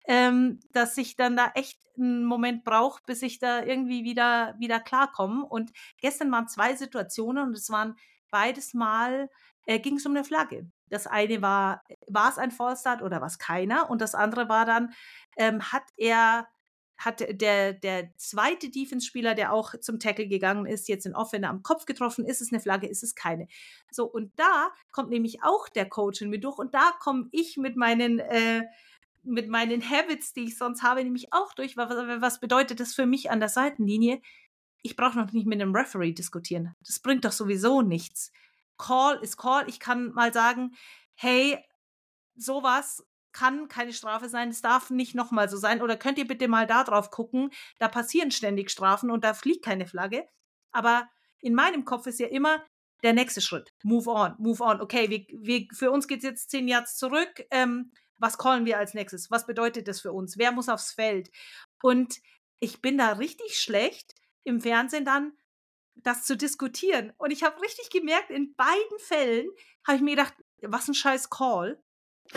Speaker 3: ähm, dass ich dann da echt 'n Moment brauche, bis ich da irgendwie wieder wieder klarkomme. Und gestern waren 2 Situationen und es waren beides Mal äh, ging's um 'ne Flagge. Das eine war war's ein False Start oder war's keiner? Und das andere war dann, ähm, hat er hat der der 2. Defense-Spieler, der auch zum Tackle gegangen ist, jetzt den Offender am Kopf getroffen? Ist es 'ne Flagge? Ist es keine? So, und da kommt nämlich auch der Coach in mir durch und da komme ich mit meinen äh, mit meinen Habits, die ich sonst habe, nämlich auch durch. Wa wa was bedeutet das für mich an der Seitenlinie? Ich brauche noch nicht mit 'nem Referee diskutieren. Das bringt doch sowieso nichts. Call ist Call. Ich kann mal sagen: „Hey, so was kann keine Strafe sein. Es darf nicht noch mal so sein. Oder könnt ihr bitte mal da drauf gucken? Da passieren ständig Strafen und da fliegt keine Flagge.“ Aber in meinem Kopf ist ja immer der nächste Schritt. Move on, move on. Okay, wir wir für uns geht's jetzt 10 Yards zurück. Ähm, was callen wir als Nächstes? Was bedeutet das für uns? Wer muss aufs Feld? Und ich bin da richtig schlecht im Fernsehen dann, das zu diskutieren. Und ich habe richtig gemerkt, in beiden Fällen habe ich mir gedacht: „Was 'n scheiß Call.“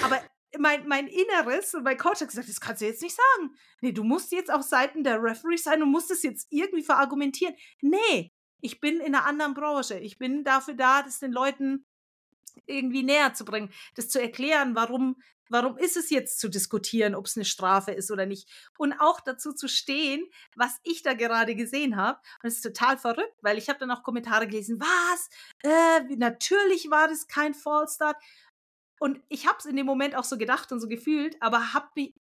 Speaker 3: Aber mein mein Inneres und mein Coach hat gesagt: „Das kannst du jetzt nicht sagen. Ne, du musst jetzt auf Seiten der Referees sein. Du musst es jetzt irgendwie verargumentieren.“ Ne, ich bin in 'ner anderen Branche. Ich bin dafür da, das den Leuten irgendwie näher zu bringen, das zu erklären, warum warum ist es jetzt zu diskutieren, ob's 'ne Strafe ist oder nicht. Und auch dazu zu stehen, was ich da gerade gesehen habe. Und es ist total verrückt, weil ich habe dann auch Kommentare gelesen: „Was? Äh, natürlich war das kein False Start.“ Und ich habe es in dem Moment auch so gedacht und so gefühlt, aber habe mi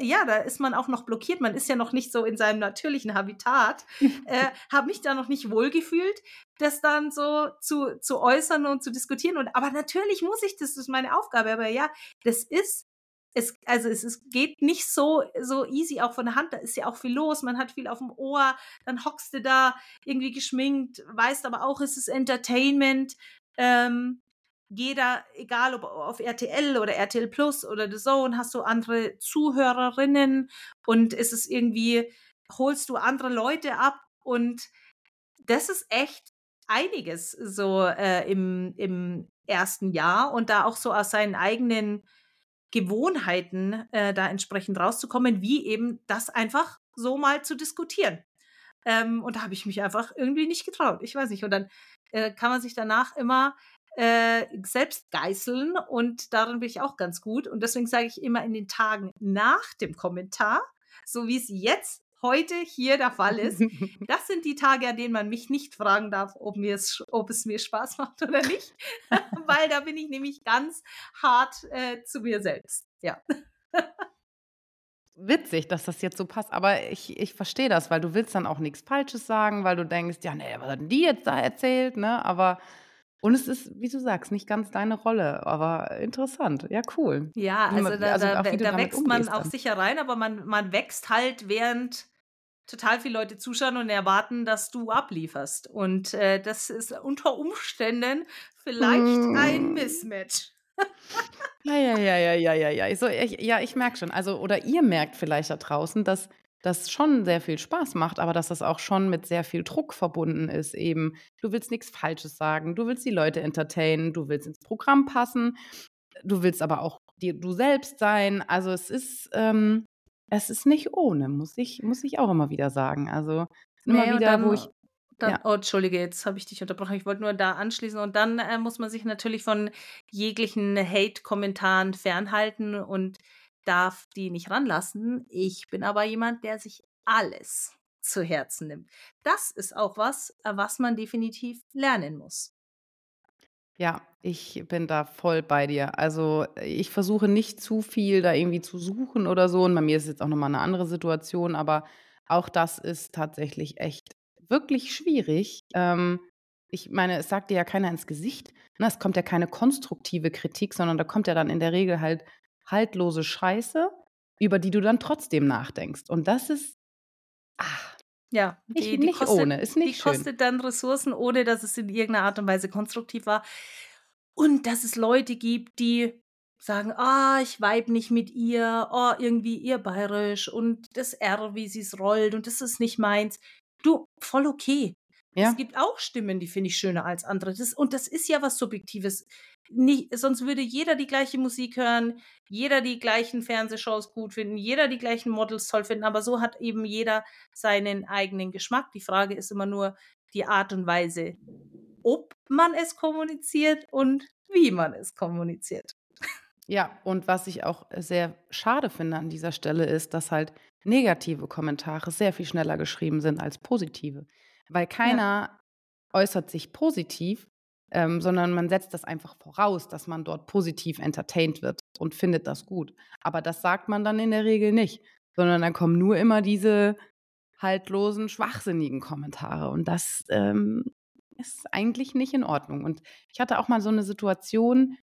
Speaker 3: ja, da ist man auch noch blockiert. Man ist ja noch nicht so in seinem natürlichen Habitat. <laughs> äh, habe mich da noch nicht wohlgefühlt, das dann so zu, zu äußern und zu diskutieren. Und aber natürlich muss ich das, das ist meine Aufgabe. Aber ja, das ist es, also es, es geht nicht so, so easy auch von der Hand. Da ist ja auch viel los. Man hat viel auf dem Ohr. Dann hockst du da irgendwie geschminkt, weißt aber auch, es ist Entertainment. Ähm, jeder, egal ob auf RTL oder RTL Plus oder The Zone, hast du andere Zuhörerinnen und ist es irgendwie, holst du andere Leute ab und das ist echt einiges so äh, im, im ersten Jahr und da auch so aus seinen eigenen Gewohnheiten äh, da entsprechend rauszukommen, wie eben das einfach so mal zu diskutieren. Ähm, und da habe ich mich einfach irgendwie nicht getraut. Ich weiß nicht. Und dann äh, kann man sich danach immer äh, selbst geißeln und darin bin ich auch ganz gut. Und deswegen sage ich immer in den Tagen nach dem Kommentar, so wie es jetzt heute hier der Fall ist. <laughs> Das sind die Tage, an denen man mich nicht fragen darf, ob, mir es, ob es mir Spaß <laughs> macht oder nicht, <laughs> weil da bin ich nämlich ganz hart äh, zu mir selbst. Ja.
Speaker 2: Witzig, dass das jetzt so passt, aber ich, ich verstehe das, weil du willst dann auch nichts Falsches sagen, weil du denkst, ja, nee, was hat denn die jetzt da erzählt, ne? Aber und es ist, wie du sagst, nicht ganz deine Rolle, aber interessant. Ja, cool.
Speaker 3: Ja, also da, also da, da wächst man auch dann. sicher rein, aber man, man wächst halt, während total viele Leute zuschauen und erwarten, dass du ablieferst. Und äh, das ist unter Umständen vielleicht mm. ein Mismatch. <laughs>
Speaker 2: ja, ja, ja, ja, ja, ja, ja. So, ich, ja, ich merke schon. Also, oder ihr merkt vielleicht da draußen, dass das schon sehr viel Spaß macht, aber dass das auch schon mit sehr viel Druck verbunden ist. Eben, du willst nichts Falsches sagen, du willst die Leute entertainen, du willst ins Programm passen, du willst aber auch dir, du selbst sein. Also es ist, ähm, es ist nicht ohne, muss ich, muss ich auch immer wieder sagen. Also immer nee, wieder, dann, wo ich.
Speaker 3: Dann, ja. Oh, Entschuldige, jetzt habe ich dich unterbrochen. Ich wollte nur da anschließen. Und dann äh, muss man sich natürlich von jeglichen Hate-Kommentaren fernhalten und darf die nicht ranlassen. Ich bin aber jemand, der sich alles zu Herzen nimmt. Das ist auch was, äh, was man definitiv lernen muss.
Speaker 2: Ja, ich bin da voll bei dir. Also ich versuche nicht zu viel da irgendwie zu suchen oder so. Und bei mir ist jetzt auch nochmal eine andere Situation, aber auch das ist tatsächlich echt wirklich schwierig. Ähm, ich meine, es sagt dir ja keiner ins Gesicht. Ne? Es kommt ja keine konstruktive Kritik, sondern da kommt ja dann in der Regel halt haltlose Scheiße, über die du dann trotzdem nachdenkst. Und das ist, ach,
Speaker 3: ja, die,
Speaker 2: nicht,
Speaker 3: die
Speaker 2: nicht
Speaker 3: kostet,
Speaker 2: ohne, ist nicht
Speaker 3: Die schön. kostet dann Ressourcen, ohne dass es in irgendeiner Art und Weise konstruktiv war. Und dass es Leute gibt, die sagen, ah, ich vibe nicht mit ihr, oh, irgendwie ihr bayerisch und das R, wie sie es rollt und das ist nicht meins. Du, voll okay. Ja. Es gibt auch Stimmen, die finde ich schöner als andere. Das, und das ist ja was Subjektives nicht, sonst würde jeder die gleiche Musik hören, jeder die gleichen Fernsehshows gut finden, jeder die gleichen Models toll finden, aber so hat eben jeder seinen eigenen Geschmack. Die Frage ist immer nur die Art und Weise, ob man es kommuniziert und wie man es kommuniziert.
Speaker 2: Ja, und was ich auch sehr schade finde an dieser Stelle ist, dass halt negative Kommentare sehr viel schneller geschrieben sind als positive. Weil keiner ja. äußert sich positiv, ähm, sondern man setzt das einfach voraus, dass man dort positiv entertained wird und findet das gut. Aber das sagt man dann in der Regel nicht, sondern dann kommen nur immer diese haltlosen, schwachsinnigen Kommentare. Und das ähm, ist eigentlich nicht in Ordnung. Und ich hatte auch mal so eine Situation,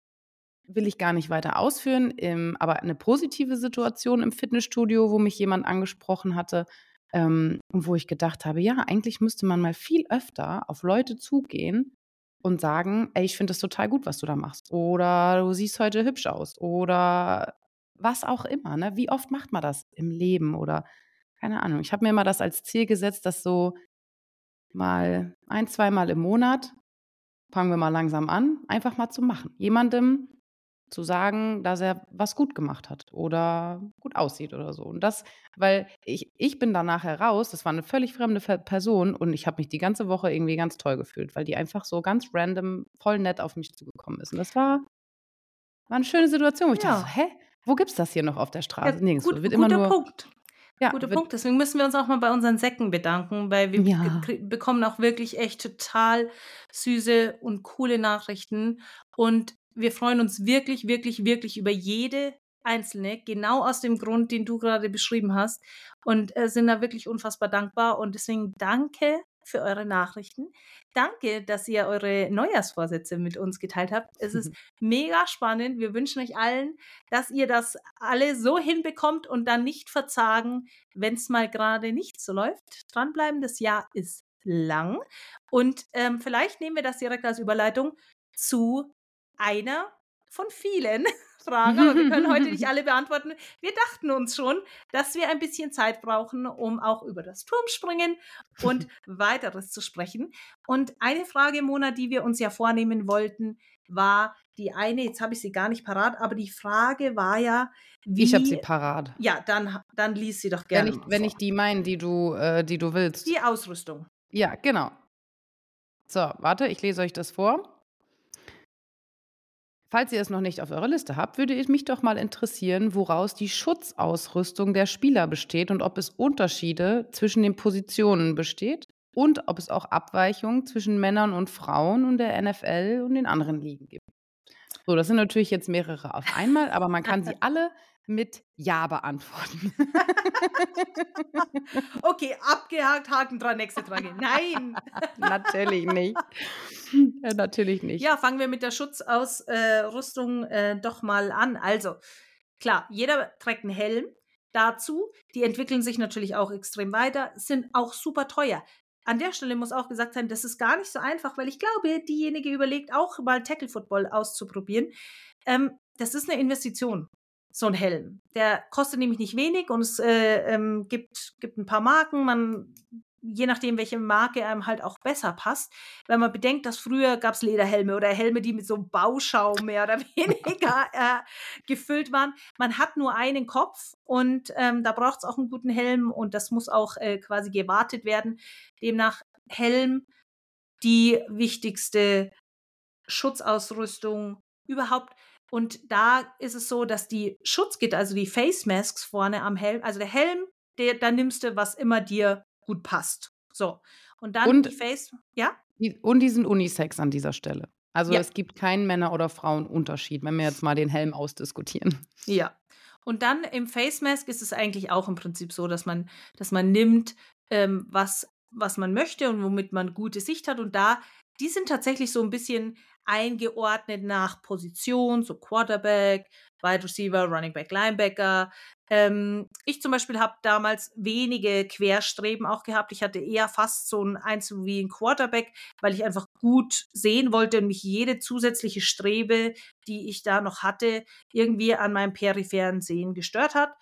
Speaker 2: will ich gar nicht weiter ausführen, im, aber eine positive Situation im Fitnessstudio, wo mich jemand angesprochen hatte, ähm, wo ich gedacht habe, ja, eigentlich müsste man mal viel öfter auf Leute zugehen und sagen, ey, ich finde das total gut, was du da machst. Oder du siehst heute hübsch aus. Oder was auch immer. Ne? Wie oft macht man das im Leben? Oder keine Ahnung. Ich habe mir immer das als Ziel gesetzt, dass so mal ein, zweimal im Monat, fangen wir mal langsam an, einfach mal zu machen. Jemandem zu sagen, dass er was gut gemacht hat oder gut aussieht oder so. Und das, weil ich, ich bin danach heraus, das war eine völlig fremde Person und ich habe mich die ganze Woche irgendwie ganz toll gefühlt, weil die einfach so ganz random voll nett auf mich zugekommen ist. Und das war, war eine schöne Situation, wo ich ja. dachte, hä, wo gibt es das hier noch auf der Straße?
Speaker 3: Ja, Nirgendwo. Gut, wird immer nur, Punkt. Ja, Guter Punkt. Deswegen müssen wir uns auch mal bei unseren Säcken bedanken, weil wir ja. bekommen auch wirklich echt total süße und coole Nachrichten. Und wir freuen uns wirklich, wirklich, wirklich über jede einzelne, genau aus dem Grund, den du gerade beschrieben hast. Und äh, sind da wirklich unfassbar dankbar. Und deswegen danke für eure Nachrichten. Danke, dass ihr eure Neujahrsvorsätze mit uns geteilt habt. Es ist <laughs> mega spannend. Wir wünschen euch allen, dass ihr das alle so hinbekommt und dann nicht verzagen, wenn es mal gerade nicht so läuft. Dranbleiben, das Jahr ist lang. Und ähm, vielleicht nehmen wir das direkt als Überleitung zu einer von vielen <laughs> Fragen, aber wir können heute nicht <laughs> alle beantworten. Wir dachten uns schon, dass wir ein bisschen Zeit brauchen, um auch über das Turmspringen und <laughs> weiteres zu sprechen. Und eine Frage, Mona, die wir uns ja vornehmen wollten, war die eine, jetzt habe ich sie gar nicht parat, aber die Frage war ja,
Speaker 2: wie. Ich habe sie parat.
Speaker 3: Ja, dann, dann lies sie doch gerne.
Speaker 2: Wenn ich, wenn ich die meine, die du, äh, die du willst.
Speaker 3: Die Ausrüstung.
Speaker 2: Ja, genau. So, warte, ich lese euch das vor. Falls ihr es noch nicht auf eurer Liste habt, würde mich doch mal interessieren, woraus die Schutzausrüstung der Spieler besteht und ob es Unterschiede zwischen den Positionen besteht und ob es auch Abweichungen zwischen Männern und Frauen und der NFL und den anderen Ligen gibt. So, das sind natürlich jetzt mehrere auf einmal, aber man kann sie <laughs> alle mit Ja beantworten. <laughs>
Speaker 3: okay, abgehakt, Haken dran, nächste Frage. Nein. <laughs>
Speaker 2: natürlich nicht. Ja, <laughs> natürlich nicht.
Speaker 3: Ja, fangen wir mit der Schutzausrüstung äh, äh, doch mal an. Also, klar, jeder trägt einen Helm. Dazu, die entwickeln sich natürlich auch extrem weiter, sind auch super teuer. An der Stelle muss auch gesagt sein, das ist gar nicht so einfach, weil ich glaube, diejenige überlegt auch mal Tackle Football auszuprobieren. Ähm, das ist eine Investition so ein Helm. Der kostet nämlich nicht wenig und es äh, ähm, gibt, gibt ein paar Marken. Man, je nachdem, welche Marke einem halt auch besser passt. Wenn man bedenkt, dass früher gab es Lederhelme oder Helme, die mit so einem Bauschaum mehr oder <laughs> weniger äh, gefüllt waren. Man hat nur einen Kopf und ähm, da braucht es auch einen guten Helm und das muss auch äh, quasi gewartet werden. Demnach Helm die wichtigste Schutzausrüstung überhaupt. Und da ist es so, dass die Schutzgitter, also die Face Masks vorne am Helm, also der Helm, der, da nimmst du, was immer dir gut passt. So. Und dann
Speaker 2: und,
Speaker 3: die Face, ja?
Speaker 2: Und die sind Unisex an dieser Stelle. Also ja. es gibt keinen Männer- oder Frauenunterschied, wenn wir jetzt mal den Helm ausdiskutieren.
Speaker 3: Ja. Und dann im Face Mask ist es eigentlich auch im Prinzip so, dass man, dass man nimmt, ähm, was, was man möchte und womit man gute Sicht hat. Und da, die sind tatsächlich so ein bisschen eingeordnet nach Position, so Quarterback, Wide Receiver, Running Back, Linebacker. Ähm, ich zum Beispiel habe damals wenige Querstreben auch gehabt. Ich hatte eher fast so ein Einzel wie ein Quarterback, weil ich einfach gut sehen wollte und mich jede zusätzliche Strebe, die ich da noch hatte, irgendwie an meinem peripheren Sehen gestört hat.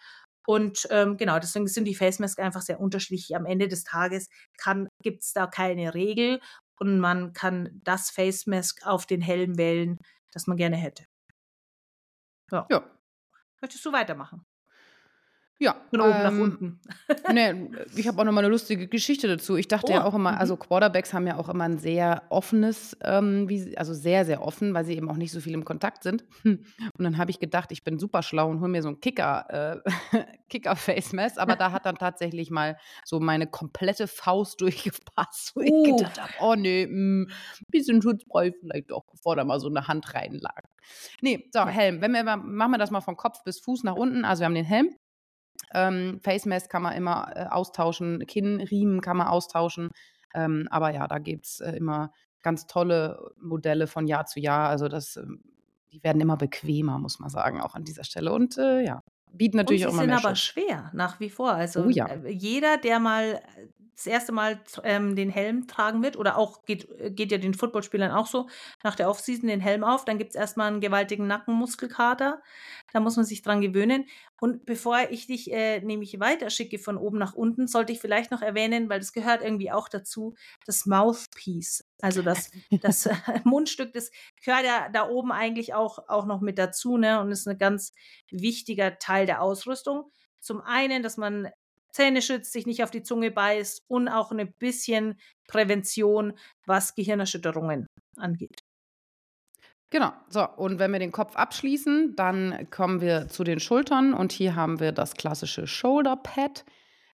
Speaker 3: Und ähm, genau, deswegen sind die Face Mask einfach sehr unterschiedlich. Am Ende des Tages gibt es da keine Regel und man kann das Face Mask auf den Helm wählen, das man gerne hätte. Ja. ja. Möchtest du weitermachen?
Speaker 2: Ja.
Speaker 3: Von oben ähm, nach unten. <laughs>
Speaker 2: nee, ich habe auch noch mal eine lustige Geschichte dazu. Ich dachte oh, ja auch immer, also mhm. Quarterbacks haben ja auch immer ein sehr offenes, ähm, wie, also sehr, sehr offen, weil sie eben auch nicht so viel im Kontakt sind. Und dann habe ich gedacht, ich bin super schlau und hole mir so ein Kicker, äh, <laughs> Kicker-Face-Mess, aber da hat dann tatsächlich mal so meine komplette Faust <laughs> durchgepasst, wo uh. ich gedacht habe, oh nee, ein mm, bisschen Schutz brauche ich vielleicht doch, bevor da mal so eine Hand reinlag. Nee, so, Helm. Wenn wir, machen wir das mal von Kopf bis Fuß nach unten. Also wir haben den Helm, ähm, Face Mask kann man immer äh, austauschen, Kinnriemen kann man austauschen. Ähm, aber ja, da gibt es äh, immer ganz tolle Modelle von Jahr zu Jahr. Also das, äh, die werden immer bequemer, muss man sagen, auch an dieser Stelle. Und äh, ja, bieten natürlich
Speaker 3: Und
Speaker 2: auch immer
Speaker 3: mehr.
Speaker 2: Sie
Speaker 3: sind aber schwer nach wie vor. Also
Speaker 2: oh, ja.
Speaker 3: Äh, jeder, der mal das erste Mal ähm, den Helm tragen wird, oder auch geht, geht ja den Footballspielern auch so, nach der Offseason den Helm auf, dann gibt es erstmal einen gewaltigen Nackenmuskelkater. Da muss man sich dran gewöhnen. Und bevor ich dich äh, nämlich weiterschicke von oben nach unten, sollte ich vielleicht noch erwähnen, weil das gehört irgendwie auch dazu, das Mouthpiece. Also das, <laughs> das Mundstück, das gehört ja da oben eigentlich auch, auch noch mit dazu, ne? Und ist ein ganz wichtiger Teil der Ausrüstung. Zum einen, dass man Zähne schützt, sich nicht auf die Zunge beißt und auch ein bisschen Prävention, was Gehirnerschütterungen angeht.
Speaker 2: Genau, so, und wenn wir den Kopf abschließen, dann kommen wir zu den Schultern und hier haben wir das klassische Shoulder Pad.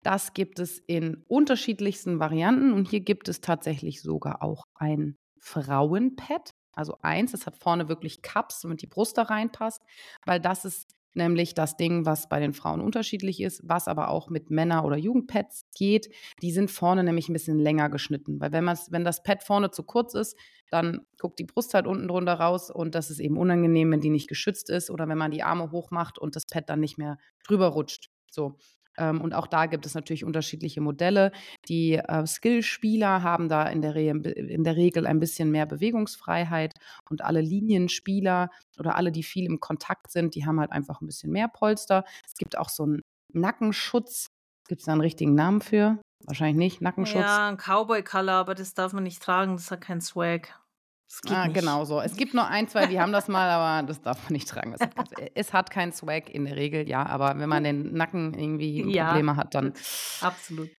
Speaker 2: Das gibt es in unterschiedlichsten Varianten und hier gibt es tatsächlich sogar auch ein Frauenpad. Also eins, das hat vorne wirklich Cups, damit die Brust da reinpasst, weil das ist nämlich das Ding, was bei den Frauen unterschiedlich ist, was aber auch mit Männer- oder Jugendpads geht. Die sind vorne nämlich ein bisschen länger geschnitten, weil wenn, wenn das Pad vorne zu kurz ist, dann guckt die Brust halt unten drunter raus und das ist eben unangenehm, wenn die nicht geschützt ist oder wenn man die Arme hoch macht und das Pad dann nicht mehr drüber rutscht. So. Ähm, und auch da gibt es natürlich unterschiedliche Modelle. Die äh, Skillspieler haben da in der, in der Regel ein bisschen mehr Bewegungsfreiheit und alle Linienspieler oder alle, die viel im Kontakt sind, die haben halt einfach ein bisschen mehr Polster. Es gibt auch so einen Nackenschutz. Gibt es da einen richtigen Namen für? Wahrscheinlich nicht. Nackenschutz.
Speaker 3: Ja, ein Cowboy-Color, aber das darf man nicht tragen, das hat keinen Swag.
Speaker 2: Ah, nicht. genau so. Es gibt nur ein, zwei, die haben das mal, aber das darf man nicht tragen. Hat, es hat keinen Swag in der Regel, ja, aber wenn man den Nacken irgendwie ja, Probleme hat, dann.
Speaker 3: Absolut.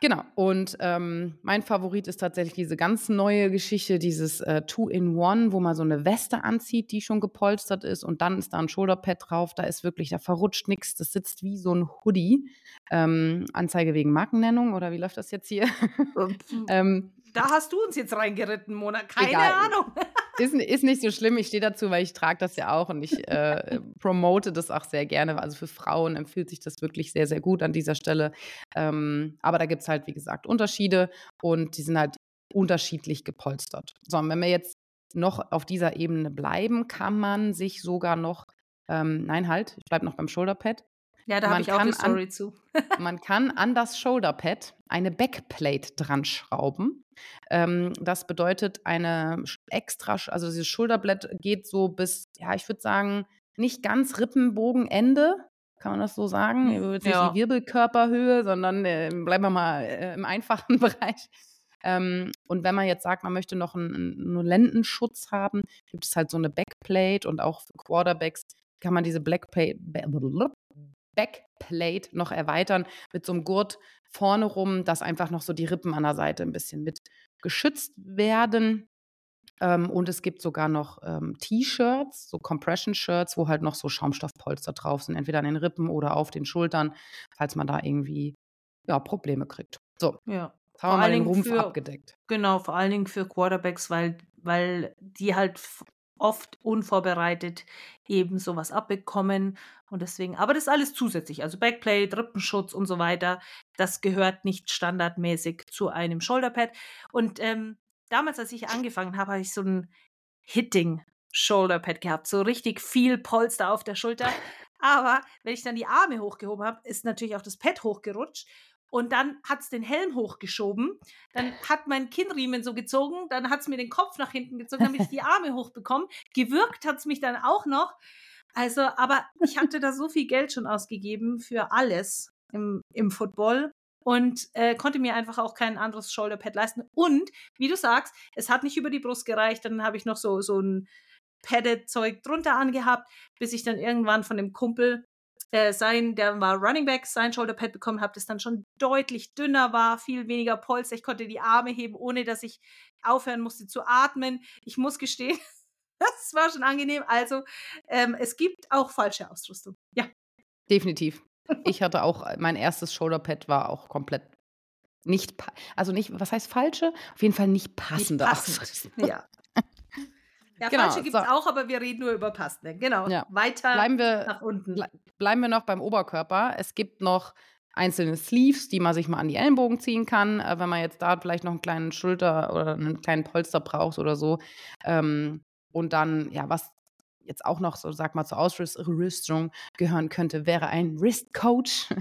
Speaker 2: Genau. Und ähm, mein Favorit ist tatsächlich diese ganz neue Geschichte, dieses äh, Two-in-One, wo man so eine Weste anzieht, die schon gepolstert ist und dann ist da ein Shoulderpad drauf. Da ist wirklich, da verrutscht nichts. Das sitzt wie so ein Hoodie. Ähm, Anzeige wegen Markennennung oder wie läuft das jetzt hier? <laughs>
Speaker 3: ähm, da hast du uns jetzt reingeritten, Mona. Keine Egal. Ahnung.
Speaker 2: Ist, ist, nicht so schlimm. Ich stehe dazu, weil ich trage das ja auch und ich äh, promote das auch sehr gerne. Also für Frauen empfiehlt sich das wirklich sehr, sehr gut an dieser Stelle. Ähm, aber da gibt es halt, wie gesagt, Unterschiede und die sind halt unterschiedlich gepolstert. So, und wenn wir jetzt noch auf dieser Ebene bleiben, kann man sich sogar noch, ähm, nein, halt, ich bleibe noch beim Shoulderpad.
Speaker 3: Ja, da habe ich auch eine Story an, zu. <laughs>
Speaker 2: man kann an das Shoulderpad eine Backplate dran schrauben. Ähm, das bedeutet eine extra, also dieses Schulterblatt geht so bis, ja, ich würde sagen, nicht ganz Rippenbogenende, kann man das so sagen? Hm, jetzt ja. nicht die Wirbelkörperhöhe, sondern äh, bleiben wir mal äh, im einfachen <laughs> Bereich. Ähm, und wenn man jetzt sagt, man möchte noch einen, einen Lendenschutz haben, gibt es halt so eine Backplate und auch für Quarterbacks kann man diese Blackplate, Backplate noch erweitern mit so einem Gurt vorne rum, dass einfach noch so die Rippen an der Seite ein bisschen mit geschützt werden. Ähm, und es gibt sogar noch ähm, T-Shirts, so Compression-Shirts, wo halt noch so Schaumstoffpolster drauf sind, entweder an den Rippen oder auf den Schultern, falls man da irgendwie ja, Probleme kriegt. So,
Speaker 3: ja.
Speaker 2: jetzt haben wir mal den Rumpf für, abgedeckt.
Speaker 3: Genau, vor allen Dingen für Quarterbacks, weil, weil die halt oft unvorbereitet eben sowas abbekommen. Und deswegen, aber das ist alles zusätzlich. Also Backplate, Rippenschutz und so weiter. Das gehört nicht standardmäßig zu einem Shoulderpad. Und ähm, damals, als ich angefangen habe, habe ich so ein Hitting Shoulderpad gehabt. So richtig viel Polster auf der Schulter. <laughs> Aber wenn ich dann die Arme hochgehoben habe, ist natürlich auch das Pad hochgerutscht. Und dann hat es den Helm hochgeschoben. Dann <laughs> hat mein Kinnriemen so gezogen. Dann hat es mir den Kopf nach hinten gezogen, damit ich die Arme <laughs> hochbekomme. Gewirkt hat es mich dann auch noch. Also, aber ich hatte da so viel Geld schon ausgegeben für alles im, im Football und äh, konnte mir einfach auch kein anderes Shoulderpad leisten. Und wie du sagst, es hat nicht über die Brust gereicht. Dann habe ich noch so, so ein Padded-Zeug drunter angehabt, bis ich dann irgendwann von dem Kumpel äh, sein, der war Running Back, sein Shoulderpad bekommen habe, das dann schon deutlich dünner war, viel weniger Polster. Ich konnte die Arme heben, ohne dass ich aufhören musste zu atmen. Ich muss gestehen, <laughs> das war schon angenehm. Also ähm, es gibt auch falsche Ausrüstung. Ja.
Speaker 2: Definitiv. Ich <laughs> hatte auch, äh, mein erstes Shoulderpad war auch komplett nicht, also nicht, was heißt falsche? Auf jeden Fall nicht passende nicht passend. Ausrüstung.
Speaker 3: Ja. Ja, genau, falsche gibt es so. auch, aber wir reden nur über passende. Genau. Ja. Weiter
Speaker 2: bleiben wir,
Speaker 3: nach unten.
Speaker 2: Bleiben wir noch beim Oberkörper. Es gibt noch einzelne Sleeves, die man sich mal an die Ellenbogen ziehen kann, äh, wenn man jetzt da vielleicht noch einen kleinen Schulter oder einen kleinen Polster braucht oder so. Ähm, und dann, ja, was jetzt auch noch so, sag mal, zur Ausrüstung gehören könnte, wäre ein Wrist Coach. <laughs>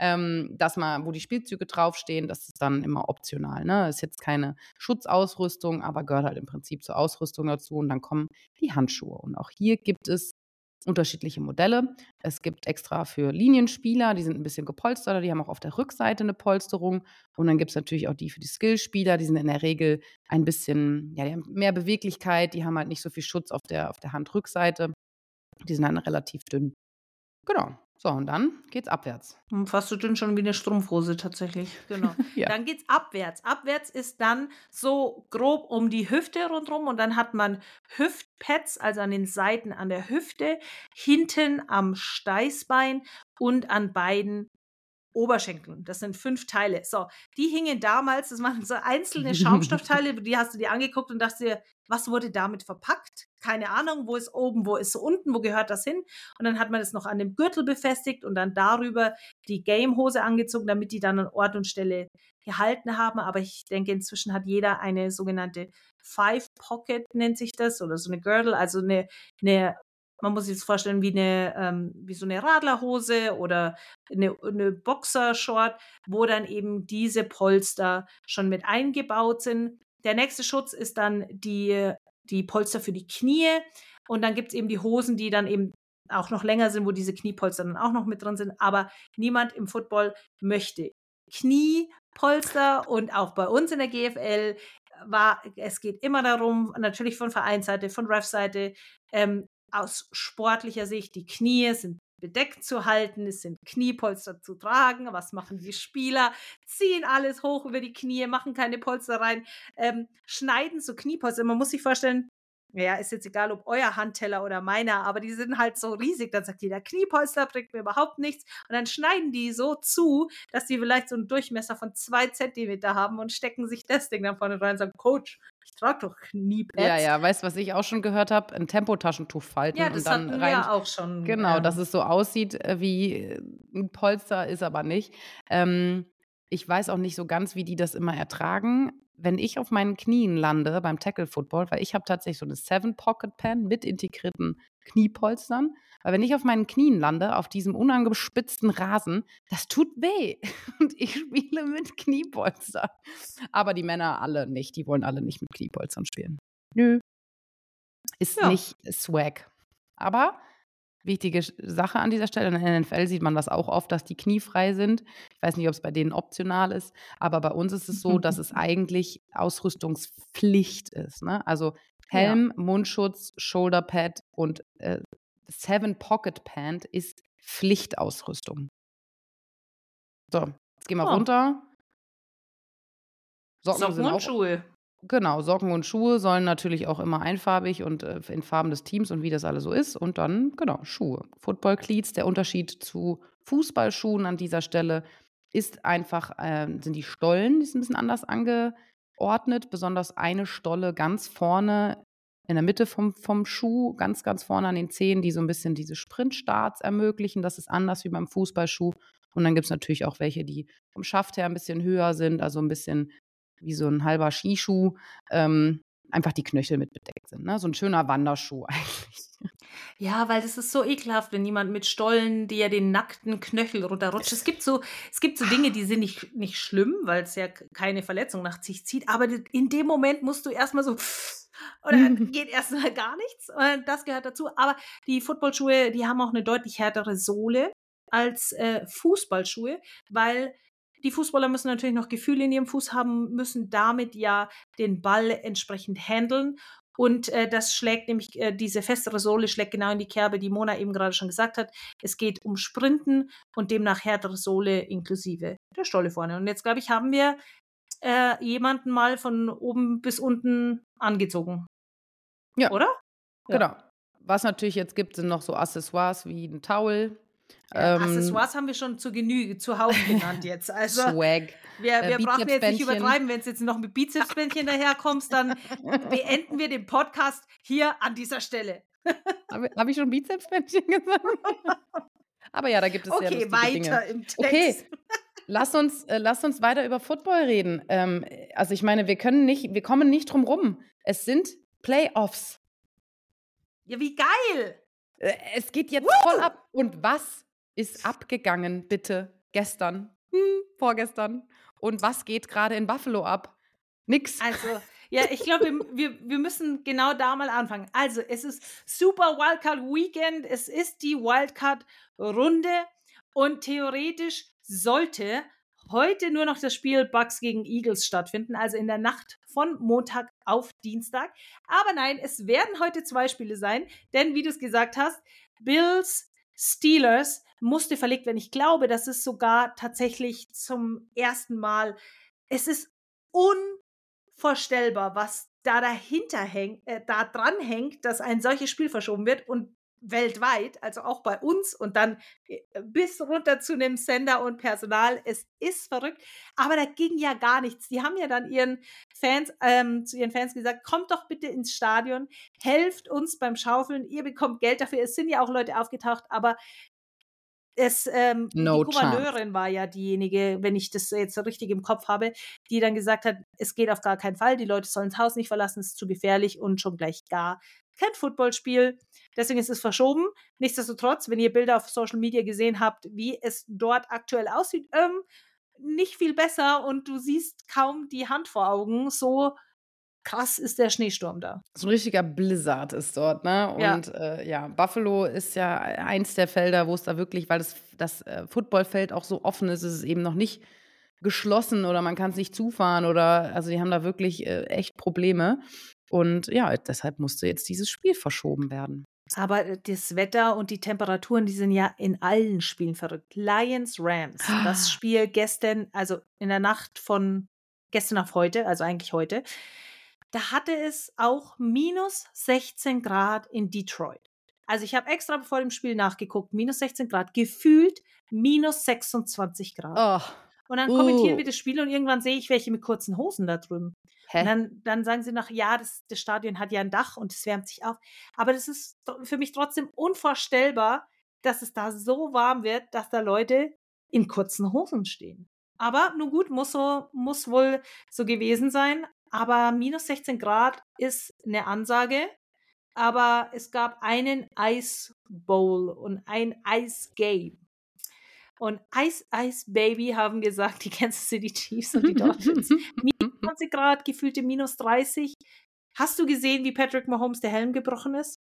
Speaker 2: ähm, dass man, wo die Spielzüge draufstehen, das ist dann immer optional. Ne? Ist jetzt keine Schutzausrüstung, aber gehört halt im Prinzip zur Ausrüstung dazu. Und dann kommen die Handschuhe. Und auch hier gibt es unterschiedliche Modelle. Es gibt extra für Linienspieler, die sind ein bisschen gepolsterter, die haben auch auf der Rückseite eine Polsterung. Und dann gibt es natürlich auch die für die Skillspieler, die sind in der Regel ein bisschen, ja, die haben mehr Beweglichkeit, die haben halt nicht so viel Schutz auf der, auf der Handrückseite. Die sind dann relativ dünn. Genau. So, und dann geht's abwärts.
Speaker 3: Hm, fast so dünn schon wie eine Strumpfhose tatsächlich. <laughs> Genau. ja. Dann geht's abwärts. Abwärts ist dann so grob um die Hüfte rundherum und dann hat man Hüftpads, also an den Seiten an der Hüfte, hinten am Steißbein und an beiden Oberschenkeln. Das sind fünf Teile. So, die hingen damals, das waren so einzelne <laughs> Schaumstoffteile, die hast du dir angeguckt und dachtest dir, was wurde damit verpackt? Keine Ahnung, wo ist oben, wo ist unten, wo gehört das hin? Und dann hat man es noch an dem Gürtel befestigt und dann darüber die Gamehose angezogen, damit die dann an Ort und Stelle gehalten haben. Aber ich denke, inzwischen hat jeder eine sogenannte Five Pocket, nennt sich das, oder so eine Girdle, also eine, eine man muss sich das vorstellen wie eine, ähm, wie so eine Radlerhose oder eine, eine Boxershort, wo dann eben diese Polster schon mit eingebaut sind. Der nächste Schutz ist dann die die Polster für die Knie. Und dann gibt es eben die Hosen, die dann eben auch noch länger sind, wo diese Kniepolster dann auch noch mit drin sind. Aber niemand im Football möchte Kniepolster und auch bei uns in der GFL war, es geht immer darum, natürlich von Vereinsseite, von Ref-Seite, ähm, aus sportlicher Sicht, die Knie sind bedeckt zu halten, es sind Kniepolster zu tragen. Was machen die Spieler? Ziehen alles hoch über die Knie, machen keine Polster rein, ähm, schneiden so Kniepolster. Man muss sich vorstellen, ja, ist jetzt egal, ob euer Handteller oder meiner, aber die sind halt so riesig. Dann sagt jeder, Kniepolster bringt mir überhaupt nichts. Und dann schneiden die so zu, dass die vielleicht so einen Durchmesser von zwei Zentimeter haben und stecken sich das Ding dann vorne rein und sagen, Coach, ich trage doch Kniepads.
Speaker 2: Ja, ja, weißt du, was ich auch schon gehört habe? Ein Tempotaschentuch falten
Speaker 3: ja, das
Speaker 2: und dann
Speaker 3: hatten
Speaker 2: rein.
Speaker 3: wir auch schon.
Speaker 2: Genau,
Speaker 3: ähm,
Speaker 2: dass es so aussieht äh, wie äh, ein Polster, ist aber nicht. Ähm, ich weiß auch nicht so ganz, wie die das immer ertragen. Wenn ich auf meinen Knien lande beim Tackle Football, weil ich habe tatsächlich so eine Seven Pocket Pen mit integrierten Kniepolstern, weil wenn ich auf meinen Knien lande, auf diesem unangespitzten Rasen, das tut weh. <laughs> Und ich spiele mit Kniepolstern. Aber die Männer alle nicht. Die wollen alle nicht mit Kniepolstern spielen. Nö. Ist
Speaker 3: Ja.
Speaker 2: nicht Swag. Aber wichtige Sache an dieser Stelle, in der NFL sieht man das auch oft, dass die Knie frei sind. Ich weiß nicht, ob es bei denen optional ist, aber bei uns ist es so, dass es <laughs> eigentlich Ausrüstungspflicht ist. Ne? Also Helm, Mundschutz, Shoulderpad und äh, Seven Pocket Pant ist Pflichtausrüstung. So, jetzt gehen wir
Speaker 3: Oh.
Speaker 2: runter. Socken,
Speaker 3: Socken und
Speaker 2: auch
Speaker 3: Schuhe.
Speaker 2: Genau, Socken und Schuhe sollen natürlich auch immer einfarbig und äh, in Farben des Teams und wie das alles so ist. Und dann, genau, Schuhe. Football Cleats, der Unterschied zu Fußballschuhen an dieser Stelle ist einfach, ähm, sind die Stollen, die sind ein bisschen anders angeordnet. Besonders eine Stolle ganz vorne in der Mitte vom, vom Schuh, ganz, ganz vorne an den Zehen, die so ein bisschen diese Sprintstarts ermöglichen. Das ist anders wie beim Fußballschuh. Und dann gibt es natürlich auch welche, die vom Schaft her ein bisschen höher sind, also ein bisschen wie so ein halber Skischuh, ähm, einfach die Knöchel mit bedeckt sind. Ne? So ein schöner Wanderschuh <laughs> eigentlich.
Speaker 3: Ja, weil das ist so ekelhaft, wenn jemand mit Stollen dir den nackten Knöchel runterrutscht. Es gibt so, es gibt so Dinge, die sind nicht, nicht schlimm, weil es ja keine Verletzung nach sich zieht. Aber in dem Moment musst du erstmal so <laughs> oder geht erstmal gar nichts. Und das gehört dazu. Aber die Footballschuhe, die haben auch eine deutlich härtere Sohle als äh, Fußballschuhe, weil die Fußballer müssen natürlich noch Gefühle in ihrem Fuß haben, müssen damit ja den Ball entsprechend handeln. Und äh, das schlägt nämlich, äh, diese festere Sohle schlägt genau in die Kerbe, die Mona eben gerade schon gesagt hat. Es geht um Sprinten und demnach härtere Sohle inklusive der Stolle vorne. Und jetzt, glaube ich, haben wir äh, jemanden mal von oben bis unten angezogen.
Speaker 2: Ja.
Speaker 3: Oder? Ja.
Speaker 2: Genau. Was natürlich jetzt gibt, sind noch so Accessoires wie ein Towel.
Speaker 3: Ja,
Speaker 2: ähm,
Speaker 3: Accessoires haben wir schon zu Genüge, zuhauf genannt jetzt. <laughs> Also
Speaker 2: Swag.
Speaker 3: wir,
Speaker 2: äh,
Speaker 3: wir brauchen jetzt nicht übertreiben, wenn du jetzt noch mit Bizepsbändchen daherkommst, dann beenden wir den Podcast hier an dieser Stelle. <laughs>
Speaker 2: Habe hab ich schon Bizepsbändchen gesagt? <laughs> Aber ja, da gibt es
Speaker 3: Okay,
Speaker 2: lustige
Speaker 3: weiter
Speaker 2: Dinge.
Speaker 3: im Text.
Speaker 2: Okay. Lass uns, äh, lass uns weiter über Football reden. Ähm, also ich meine, wir können nicht, wir kommen nicht drum rum. Es sind Playoffs.
Speaker 3: Ja, wie geil!
Speaker 2: Äh, Es geht jetzt voll ab. Und was ist abgegangen, bitte, gestern, hm, vorgestern? Und was geht gerade in Buffalo ab? Nix.
Speaker 3: Also, <laughs> ja, ich glaube, wir, wir, wir müssen genau da mal anfangen. Also, es ist Super Wildcard Weekend, es ist die Wildcard-Runde und theoretisch sollte heute nur noch das Spiel Bucks gegen Eagles stattfinden, also in der Nacht von Montag auf Dienstag. Aber nein, es werden heute zwei Spiele sein, denn wie du es gesagt hast, Bills, Steelers musste verlegt werden. Ich glaube, das ist sogar tatsächlich zum ersten Mal. Es ist unvorstellbar, was da dahinter hängt, äh, da dran hängt, dass ein solches Spiel verschoben wird. Und weltweit, also auch bei uns und dann äh, bis runter zu einem Sender und Personal. Es ist verrückt, aber da ging ja gar nichts. Die haben ja dann ihren Fans, ähm, zu ihren Fans gesagt, kommt doch bitte ins Stadion, helft uns beim Schaufeln, ihr bekommt Geld dafür. Es sind ja auch Leute aufgetaucht, aber es, ähm,
Speaker 2: No
Speaker 3: die
Speaker 2: chance.
Speaker 3: Gouverneurin war ja diejenige, wenn ich das jetzt so richtig im Kopf habe, die dann gesagt hat, es geht auf gar keinen Fall, die Leute sollen das Haus nicht verlassen, es ist zu gefährlich und schon gleich gar kein Footballspiel. Deswegen ist es verschoben. Nichtsdestotrotz, wenn ihr Bilder auf Social Media gesehen habt, wie es dort aktuell aussieht, ähm, nicht viel besser und du siehst kaum die Hand vor Augen. So krass ist der Schneesturm da.
Speaker 2: So ein richtiger Blizzard ist dort, ne?
Speaker 3: Ja.
Speaker 2: Und äh, ja, Buffalo ist ja eins der Felder, wo es da wirklich, weil das, das äh, Footballfeld auch so offen ist, ist es eben noch nicht geschlossen oder man kann es nicht zufahren oder also die haben da wirklich äh, echt Probleme. Und ja, deshalb musste jetzt dieses Spiel verschoben werden.
Speaker 3: Aber äh, das Wetter und die Temperaturen, die sind ja in allen Spielen verrückt. Lions, Rams. Das <gasps> Spiel gestern, also in der Nacht von gestern auf heute, also eigentlich heute, da hatte es auch minus 16 Grad in Detroit. Also ich habe extra vor dem Spiel nachgeguckt, minus 16 Grad, gefühlt minus 26 Grad.
Speaker 2: Oh,
Speaker 3: Und dann kommentieren
Speaker 2: uh.
Speaker 3: wir das Spiel und irgendwann sehe ich welche mit kurzen Hosen da drüben. Dann, dann sagen sie noch, ja, das, das Stadion hat ja ein Dach und es wärmt sich auf. Aber das ist für mich trotzdem unvorstellbar, dass es da so warm wird, dass da Leute in kurzen Hosen stehen. Aber nun gut, muss so, muss wohl so gewesen sein. Aber minus 16 Grad ist eine Ansage. Aber es gab einen Ice Bowl und ein Ice Game. Und Ice Ice Baby haben gesagt, die Kansas City Chiefs und die <laughs> Dolphins. 20 Grad, gefühlte minus 30. Hast du gesehen, wie Patrick Mahomes der Helm gebrochen ist?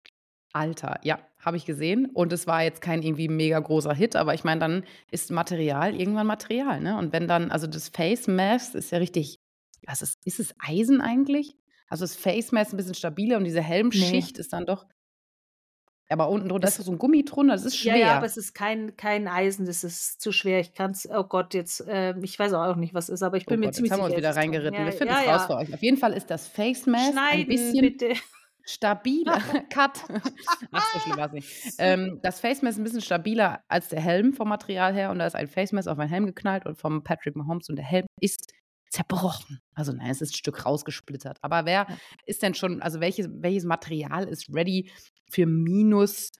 Speaker 2: Alter, ja, habe ich gesehen. Und es war jetzt kein irgendwie mega großer Hit, aber ich meine, dann ist Material irgendwann Material, ne? Und wenn dann, also das Face Mask ist ja richtig, was ist, ist es Eisen eigentlich? Also das Face Mask ist ein bisschen stabiler und diese Helmschicht ist dann doch. Aber unten drunter
Speaker 3: Es-
Speaker 2: ist so ein Gummi drunter, das ist schwer.
Speaker 3: Ja, ja, aber es ist kein, kein Eisen, das ist zu schwer. Ich kann es, oh Gott, jetzt, äh, ich weiß auch nicht, was es ist, aber ich
Speaker 2: oh
Speaker 3: bin mir
Speaker 2: Gott,
Speaker 3: ziemlich
Speaker 2: jetzt haben wir uns wieder reingeritten.
Speaker 3: Ja,
Speaker 2: wir finden es
Speaker 3: ja.
Speaker 2: raus für euch. Auf jeden Fall ist das Face Mask ein bisschen
Speaker 3: bitte.
Speaker 2: stabiler. <laughs> Cut. Ach, so schlimm war es nicht. Ähm, das Face Mask ist ein bisschen stabiler als der Helm vom Material her. Und da ist ein Face Mask auf meinen Helm geknallt und vom Patrick Mahomes und der Helm ist zerbrochen. Also nein, es ist ein Stück rausgesplittert. Aber wer ist denn schon, also welches, welches Material ist ready für minus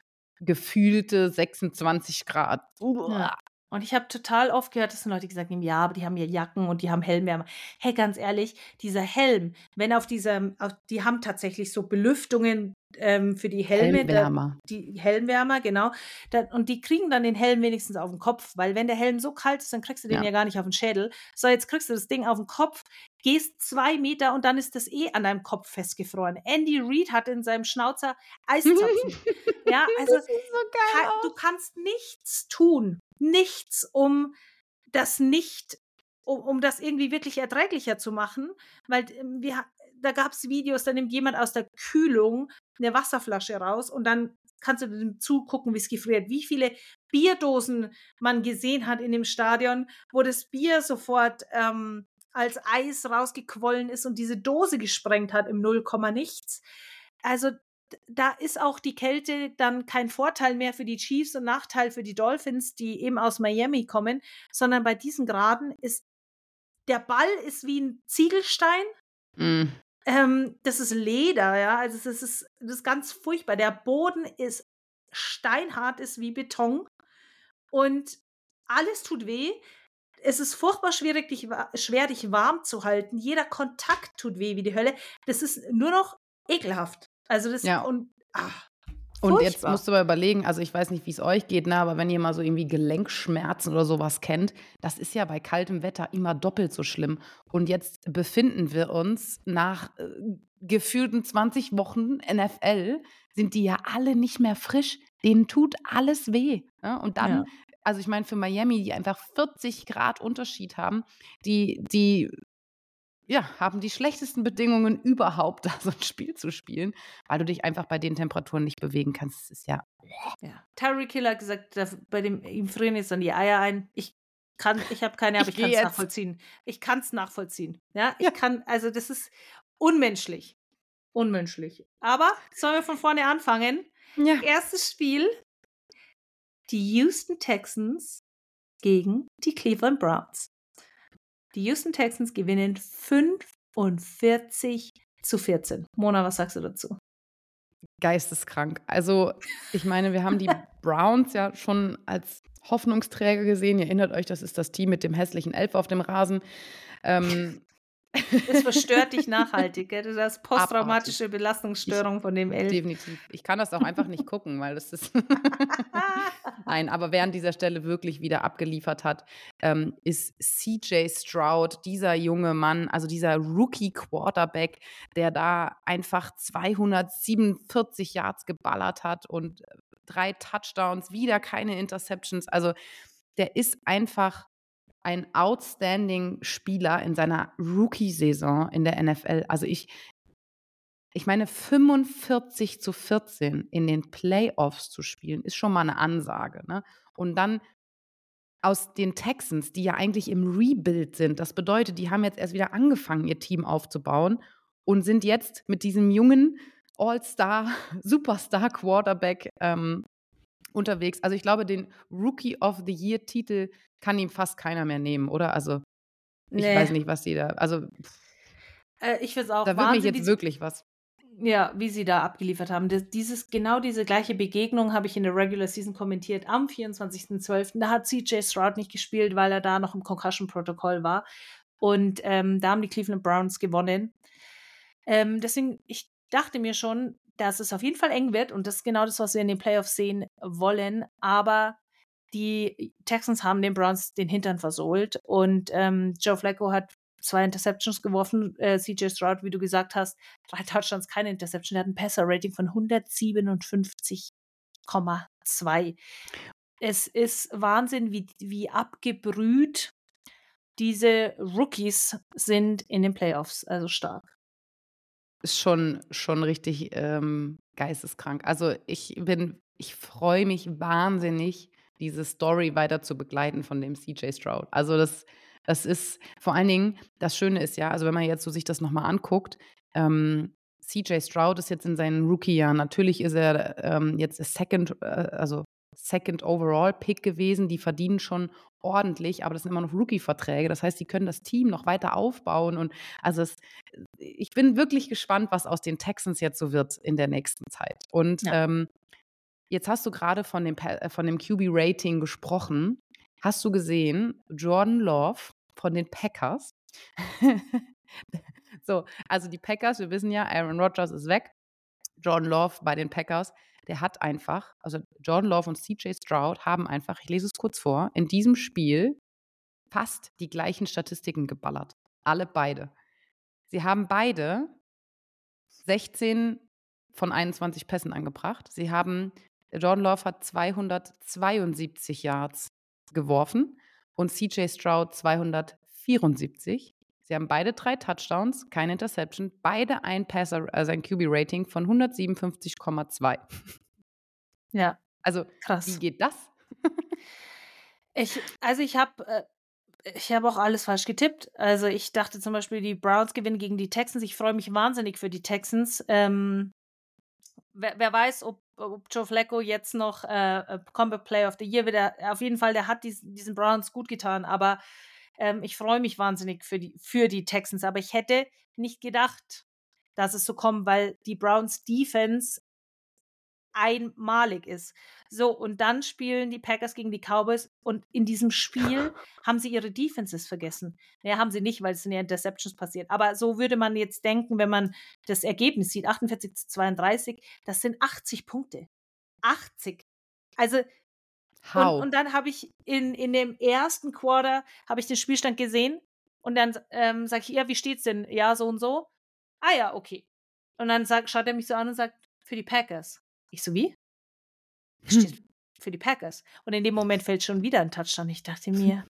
Speaker 2: gefühlte 26 Grad?
Speaker 3: Ja. Und ich habe total oft gehört, dass Leute gesagt haben, ja, aber die haben ja Jacken und die haben Helmwärmer. Hey, ganz ehrlich, dieser Helm, wenn auf diesem, auf, die haben tatsächlich so Belüftungen ähm, für die Helme, da,
Speaker 2: Helmwärmer.
Speaker 3: die Helmwärmer, genau. Da, und die kriegen dann den Helm wenigstens auf den Kopf, weil wenn der Helm so kalt ist, dann kriegst du den
Speaker 2: Ja.
Speaker 3: ja, gar nicht auf den Schädel. So, jetzt kriegst du das Ding auf den Kopf, gehst zwei Meter und dann ist das eh an deinem Kopf festgefroren. Andy Reid hat in seinem Schnauzer Eiszapfen. <laughs> ja, also
Speaker 2: so geil
Speaker 3: Ka-
Speaker 2: aus.
Speaker 3: du kannst nichts tun, nichts, um das nicht, um, um das irgendwie wirklich erträglicher zu machen, weil ähm, wir, da gab es Videos, da nimmt jemand aus der Kühlung eine Wasserflasche raus und dann kannst du dem zugucken, wie es gefriert, wie viele Bierdosen man gesehen hat in dem Stadion, wo das Bier sofort ähm, als Eis rausgequollen ist und diese Dose gesprengt hat im Nullkomma nichts. Also da ist auch die Kälte dann kein Vorteil mehr für die Chiefs und Nachteil für die Dolphins, die eben aus Miami kommen, sondern bei diesen Graden ist der Ball ist wie ein Ziegelstein.
Speaker 2: Mm.
Speaker 3: Ähm, das ist Leder, ja. Also das ist, das ist ganz furchtbar. Der Boden ist steinhart, ist wie Beton. Und alles tut weh. Es ist furchtbar schwierig, dich, schwer, dich warm zu halten. Jeder Kontakt tut weh wie die Hölle. Das ist nur noch ekelhaft. Also das
Speaker 2: Ja.
Speaker 3: und ach,
Speaker 2: Und jetzt
Speaker 3: Furchtbar.
Speaker 2: musst du mal überlegen, also ich weiß nicht, wie es euch geht, ne, aber wenn ihr mal so irgendwie Gelenkschmerzen oder sowas kennt, das ist ja bei kaltem Wetter immer doppelt so schlimm. Und jetzt befinden wir uns nach äh, gefühlten 20 Wochen NFL, sind die ja alle nicht mehr frisch. Denen tut alles weh. Ne? Und dann,
Speaker 3: Ja.
Speaker 2: also ich meine, für Miami, die einfach 40 Grad Unterschied haben, die, die ja, haben die schlechtesten Bedingungen überhaupt, <laughs> da so ein Spiel zu spielen, weil du dich einfach bei den Temperaturen nicht bewegen kannst. Das ist ja
Speaker 3: ja. Tyreek Hill hat gesagt, da, bei dem ihm frieren jetzt dann die Eier ein. Ich kann, ich habe keine, aber
Speaker 2: Ich
Speaker 3: ich, kann es nachvollziehen. Ich kann es nachvollziehen. Ja, ich
Speaker 2: Ja.
Speaker 3: kann, also das ist unmenschlich. unmenschlich. Aber sollen wir von vorne anfangen?
Speaker 2: Ja.
Speaker 3: Erstes Spiel: die Houston Texans gegen die Cleveland Browns. Die Houston Texans gewinnen 45 zu 14. Mona, was sagst du dazu?
Speaker 2: Geisteskrank. Also, ich meine, wir haben die <laughs> Browns ja schon als Hoffnungsträger gesehen. Ihr erinnert euch, das ist das Team mit dem hässlichen Elf auf dem Rasen. Ähm,
Speaker 3: es verstört dich <laughs> nachhaltig, gell? Du hast posttraumatische. Belastungsstörung
Speaker 2: ich,
Speaker 3: von dem Elf.
Speaker 2: Definitiv. Ich kann das auch einfach nicht gucken, weil das ist. <laughs> Nein, aber wer an dieser Stelle wirklich wieder abgeliefert hat, ähm, ist CJ Stroud, dieser junge Mann, also dieser Rookie-Quarterback, der da einfach 247 Yards geballert hat und drei Touchdowns, wieder keine Interceptions. Also der ist einfach ein outstanding Spieler in seiner Rookie-Saison in der NFL. Also ich, ich meine, 45 zu 14 in den Playoffs zu spielen, ist schon mal eine Ansage. Ne? Und dann aus den Texans, die ja eigentlich im Rebuild sind, das bedeutet, die haben jetzt erst wieder angefangen, ihr Team aufzubauen und sind jetzt mit diesem jungen All-Star, <laughs> Superstar-Quarterback ähm, unterwegs. Also ich glaube, den Rookie of the Year-Titel kann ihm fast keiner mehr nehmen, oder? Also ich nee. weiß nicht, was sie da. Also
Speaker 3: äh, ich finde es auch.
Speaker 2: Da wird mich jetzt wirklich was.
Speaker 3: Ja, wie sie da abgeliefert haben. Das, dieses, genau diese gleiche Begegnung habe ich in der Regular Season kommentiert am 24.12. Da hat CJ Stroud nicht gespielt, weil er da noch im Concussion-Protokoll war. Und ähm, da haben die Cleveland Browns gewonnen. Ähm, deswegen, ich dachte mir schon, dass es auf jeden Fall eng wird und das ist genau das, was wir in den Playoffs sehen wollen. Aber die Texans haben den Browns den Hintern versohlt und ähm, Joe Flacco hat zwei Interceptions geworfen. Äh, CJ Stroud, wie du gesagt hast, drei Touchdowns, keine Interception. Er hat ein Passer-Rating von 157,2. Es ist Wahnsinn, wie, wie abgebrüht diese Rookies sind in den Playoffs. Also stark
Speaker 2: ist schon, schon richtig ähm, geisteskrank. Also ich bin, ich freue mich wahnsinnig, diese Story weiter zu begleiten von dem CJ Stroud. Also das, das ist vor allen Dingen, das Schöne ist ja, also wenn man jetzt so sich das nochmal anguckt, ähm, CJ Stroud ist jetzt in seinen Rookie-Jahren. Natürlich ist er ähm, jetzt Second, äh, also Second Overall Pick gewesen. Die verdienen schon ordentlich, aber das sind immer noch Rookie-Verträge. Das heißt, die können das Team noch weiter aufbauen. Und also es, ich bin wirklich gespannt, was aus den Texans jetzt so wird in der nächsten Zeit. Und ja. ähm, jetzt hast du gerade von dem, äh, von dem QB-Rating gesprochen. Hast du gesehen, Jordan Love von den Packers? <laughs> so, also die Packers, wir wissen ja, Aaron Rodgers ist weg. Jordan Love bei den Packers der hat einfach, also Jordan Love und CJ Stroud haben einfach, ich lese es kurz vor, in diesem Spiel fast die gleichen Statistiken geballert. Alle beide. Sie haben beide 16 von 21 Pässen angebracht. Sie haben, Jordan Love hat 272 Yards geworfen und CJ Stroud 274. Sie haben beide drei Touchdowns, keine Interception, beide ein Passer, also ein QB-Rating von 157,2.
Speaker 3: Ja.
Speaker 2: Also, krass. Wie geht das?
Speaker 3: ich, also ich habe äh, ich habe auch alles falsch getippt. Also ich dachte zum Beispiel, die Browns gewinnen gegen die Texans. Ich freue mich wahnsinnig für die Texans. Ähm, wer, wer, weiß, ob, ob Joe Flacco jetzt noch äh, äh Combat Player of the Year wieder. Auf jeden Fall, der hat dies, diesen Browns gut getan. Aber ähm, ich freue mich wahnsinnig für die, für die Texans, aber ich hätte nicht gedacht, dass es so kommt, weil die Browns Defense einmalig ist. So, und dann spielen die Packers gegen die Cowboys und in diesem Spiel <laughs> haben sie ihre Defenses vergessen. Naja, haben sie nicht, weil es sind ja Interceptions passiert. Aber so würde man jetzt denken, wenn man das Ergebnis sieht, 48 zu 32, das sind 80 Punkte. 80. Also How? Und, und dann habe ich in, in dem ersten Quarter habe ich den Spielstand gesehen und dann ähm, sage ich, ja, wie steht's denn? Ja, so und so. Ah ja, okay. Und dann sag, schaut er mich so an und sagt, für die Packers. Ich so, wie? Hm. Steht für die Packers. Und in dem Moment fällt schon wieder ein Touchdown. Ich dachte mir,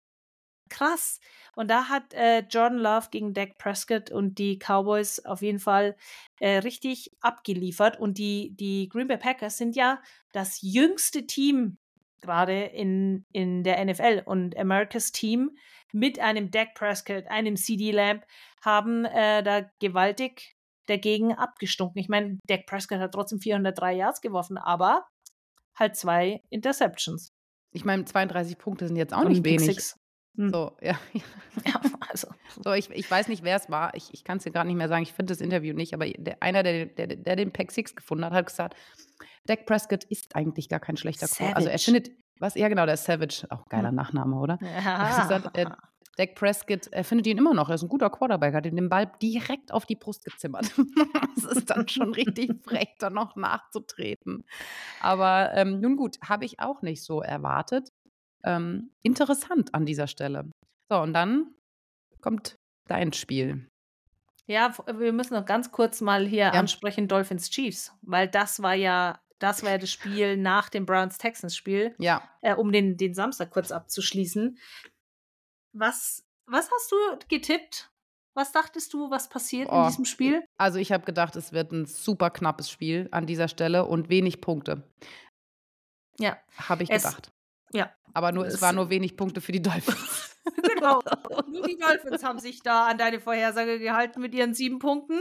Speaker 3: krass. Und da hat äh, Jordan Love gegen Dak Prescott und die Cowboys auf jeden Fall äh, richtig abgeliefert. Und die, die Green Bay Packers sind ja das jüngste Team gerade in, in der NFL. Und Americas Team mit einem Dak Prescott, einem CD Lamb, haben äh, da gewaltig dagegen abgestunken. Ich meine, Dak Prescott hat trotzdem 403 Yards geworfen, aber halt zwei Interceptions.
Speaker 2: Ich meine, 32 Punkte sind jetzt auch Und nicht wenig.
Speaker 3: Hm.
Speaker 2: So, ja. <laughs> ja also. So, ich, ich weiß nicht, wer es war. Ich, ich kann es dir gerade nicht mehr sagen. Ich finde das Interview nicht. Aber der, einer, der, der, der den Pack 6 gefunden hat, hat gesagt, Dak Prescott ist eigentlich gar kein schlechter Quarterback. Also er findet, was, ja genau, der Savage, auch geiler hm. Nachname, oder? Ja. Gesagt, äh, Dak Prescott, er findet ihn immer noch. Er ist ein guter Quarterback, hat ihm den Ball direkt auf die Brust gezimmert. <laughs> das ist dann schon richtig frech, da noch nachzutreten. Aber ähm, nun gut, habe ich auch nicht so erwartet. Ähm, interessant an dieser Stelle. So, und dann kommt dein Spiel.
Speaker 3: Ja, wir müssen noch ganz kurz mal hier ja. ansprechen Dolphins Chiefs, weil das war ja das war ja das Spiel nach dem Browns-Texans-Spiel.
Speaker 2: Ja.
Speaker 3: Äh, um den, den Samstag kurz abzuschließen. Was, was hast du getippt? Was dachtest du, was passiert oh, in diesem Spiel?
Speaker 2: Also ich habe gedacht, es wird ein super knappes Spiel an dieser Stelle und wenig Punkte.
Speaker 3: Ja.
Speaker 2: Habe ich es, gedacht.
Speaker 3: Ja.
Speaker 2: Aber nur, es, es war nur wenig Punkte für die Dolphins. <laughs>
Speaker 3: genau. <laughs> Nur die Dolphins haben sich da an deine Vorhersage gehalten mit ihren sieben Punkten.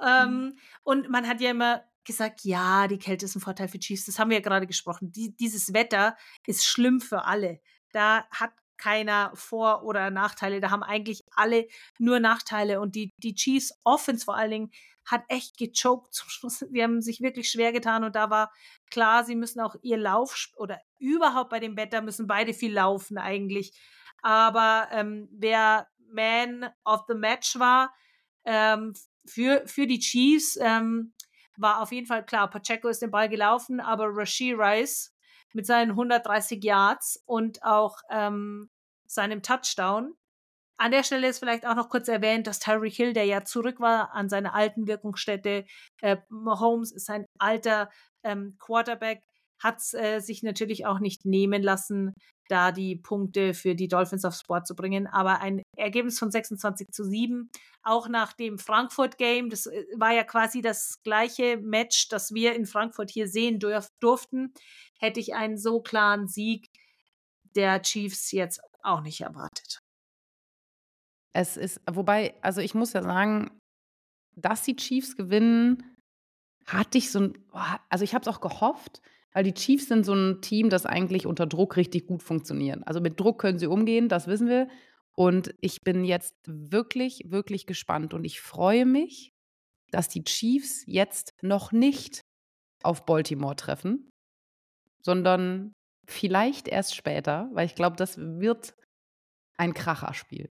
Speaker 3: Ähm, und man hat ja immer gesagt, ja, die Kälte ist ein Vorteil für Chiefs. Das haben wir ja gerade gesprochen. Die, dieses Wetter ist schlimm für alle. Da hat keiner Vor- oder Nachteile. Da haben eigentlich alle nur Nachteile. Und die, die Chiefs Offense vor allen Dingen hat echt gechoked zum Schluss. <laughs> Die haben sich wirklich schwer getan und da war klar, sie müssen auch ihr Lauf oder überhaupt bei dem Wetter müssen beide viel laufen eigentlich. Aber ähm, wer Man of the Match war ähm, für, für die Chiefs, ähm, war auf jeden Fall klar, Pacheco ist den Ball gelaufen, aber Rashid Rice mit seinen 130 Yards und auch ähm, seinem Touchdown. An der Stelle ist vielleicht auch noch kurz erwähnt, dass Tyreek Hill, der ja zurück war an seiner alten Wirkungsstätte, äh, Mahomes ist ein alter ähm, Quarterback, hat es äh, sich natürlich auch nicht nehmen lassen, da die Punkte für die Dolphins aufs Board zu bringen. Aber ein Ergebnis von 26 zu 7, auch nach dem Frankfurt-Game, das äh, war ja quasi das gleiche Match, das wir in Frankfurt hier sehen durf durften, hätte ich einen so klaren Sieg der Chiefs jetzt auch nicht erwartet.
Speaker 2: Es ist, wobei, also ich muss ja sagen, dass die Chiefs gewinnen, hatte ich so ein, also ich habe es auch gehofft, weil die Chiefs sind so ein Team, das eigentlich unter Druck richtig gut funktioniert. Also mit Druck können sie umgehen, das wissen wir. Und ich bin jetzt wirklich, wirklich gespannt und ich freue mich, dass die Chiefs jetzt noch nicht auf Baltimore treffen, sondern vielleicht erst später, weil ich glaube, das wird ein Kracherspiel.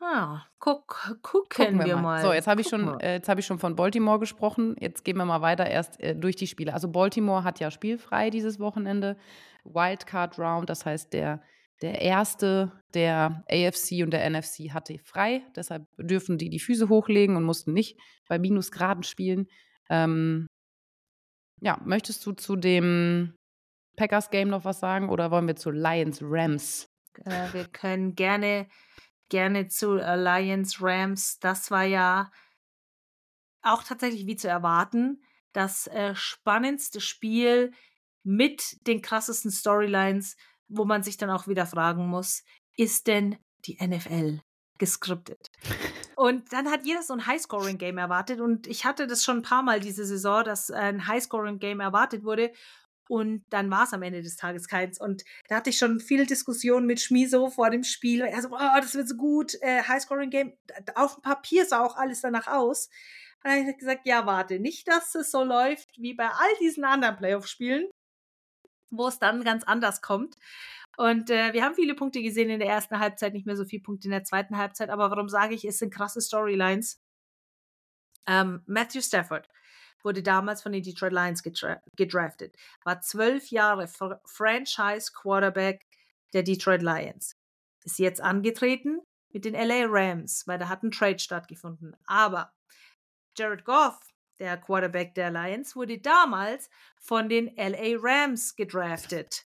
Speaker 3: Ah, guck, gucken, wir, wir mal. mal.
Speaker 2: So, jetzt habe ich, schon, äh, hab ich schon von Baltimore gesprochen. Jetzt gehen wir mal weiter erst äh, durch die Spiele. Also Baltimore hat ja spielfrei dieses Wochenende. Wildcard Round, das heißt, der, der erste der AFC und der NFC hatte frei. Deshalb dürfen die die Füße hochlegen und mussten nicht bei Minusgraden spielen. Ähm, ja, möchtest du zu dem Packers Game noch was sagen oder wollen wir zu Lions Rams?
Speaker 3: Äh, wir können gerne gerne zu Alliance Rams. Das war ja auch tatsächlich wie zu erwarten das äh, spannendste Spiel mit den krassesten Storylines, wo man sich dann auch wieder fragen muss, ist denn die NFL gescriptet? Und dann hat jeder so ein Highscoring-Game erwartet und ich hatte das schon ein paar Mal diese Saison, dass ein Highscoring-Game erwartet wurde und dann war es am Ende des Tages keins. Und da hatte ich schon viele Diskussionen mit Schmiso vor dem Spiel. Er oh, das wird so gut, äh, Highscoring-Game. Auf dem Papier sah auch alles danach aus. Und dann habe ich gesagt, ja, warte, nicht, dass es so läuft wie bei all diesen anderen Playoff-Spielen, wo es dann ganz anders kommt. Und äh, wir haben viele Punkte gesehen in der ersten Halbzeit, nicht mehr so viele Punkte in der zweiten Halbzeit. Aber warum sage ich, es sind krasse Storylines? Ähm, Matthew Stafford wurde damals von den Detroit Lions gedra gedraftet, war zwölf Jahre Franchise-Quarterback der Detroit Lions. Ist jetzt angetreten mit den LA Rams, weil da hat ein Trade stattgefunden. Aber Jared Goff, der Quarterback der Lions, wurde damals von den LA Rams gedraftet.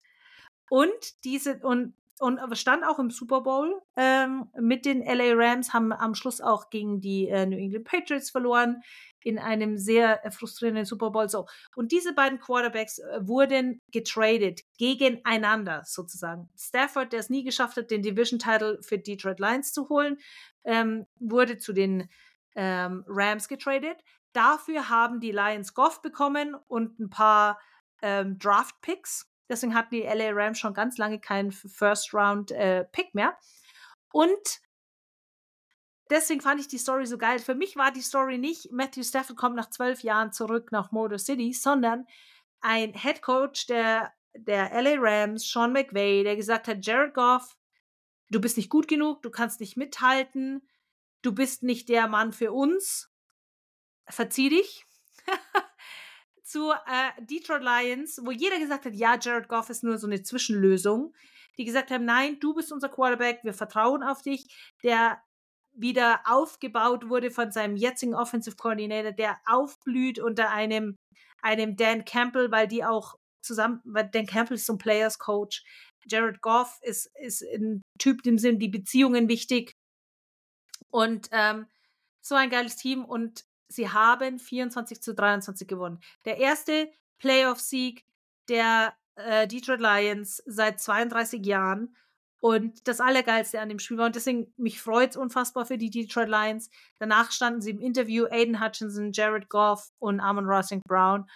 Speaker 3: Und diese, und und stand auch im Super Bowl ähm, mit den LA Rams, haben am Schluss auch gegen die äh, New England Patriots verloren in einem sehr äh, frustrierenden Super Bowl. So. Und diese beiden Quarterbacks äh, wurden getradet gegeneinander sozusagen. Stafford, der es nie geschafft hat, den Division-Title für Detroit Lions zu holen, ähm, wurde zu den ähm, Rams getradet. Dafür haben die Lions Goff bekommen und ein paar ähm, Draft-Picks. Deswegen hatten die LA Rams schon ganz lange keinen First-Round-Pick äh, mehr. Und deswegen fand ich die Story so geil. Für mich war die Story nicht, Matthew Stafford kommt nach zwölf Jahren zurück nach Motor City, sondern ein Head Coach der, der LA Rams, Sean McVay, der gesagt hat, Jared Goff, du bist nicht gut genug, du kannst nicht mithalten, du bist nicht der Mann für uns, verzieh dich. <laughs> zu äh, Detroit Lions, wo jeder gesagt hat, ja, Jared Goff ist nur so eine Zwischenlösung, die gesagt haben, nein, du bist unser Quarterback, wir vertrauen auf dich, der wieder aufgebaut wurde von seinem jetzigen Offensive Coordinator, der aufblüht unter einem, einem Dan Campbell, weil die auch zusammen, weil Dan Campbell ist so ein Players Coach. Jared Goff ist, ist ein Typ, dem sind die Beziehungen wichtig. Und ähm, so ein geiles Team und sie haben 24 zu 23 gewonnen. Der erste Playoff-Sieg der äh, Detroit Lions seit 32 Jahren. Und das Allergeilste an dem Spiel war, und deswegen mich freut es unfassbar für die Detroit Lions. Danach standen sie im Interview Aiden Hutchinson, Jared Goff und Amon Rossing Brown.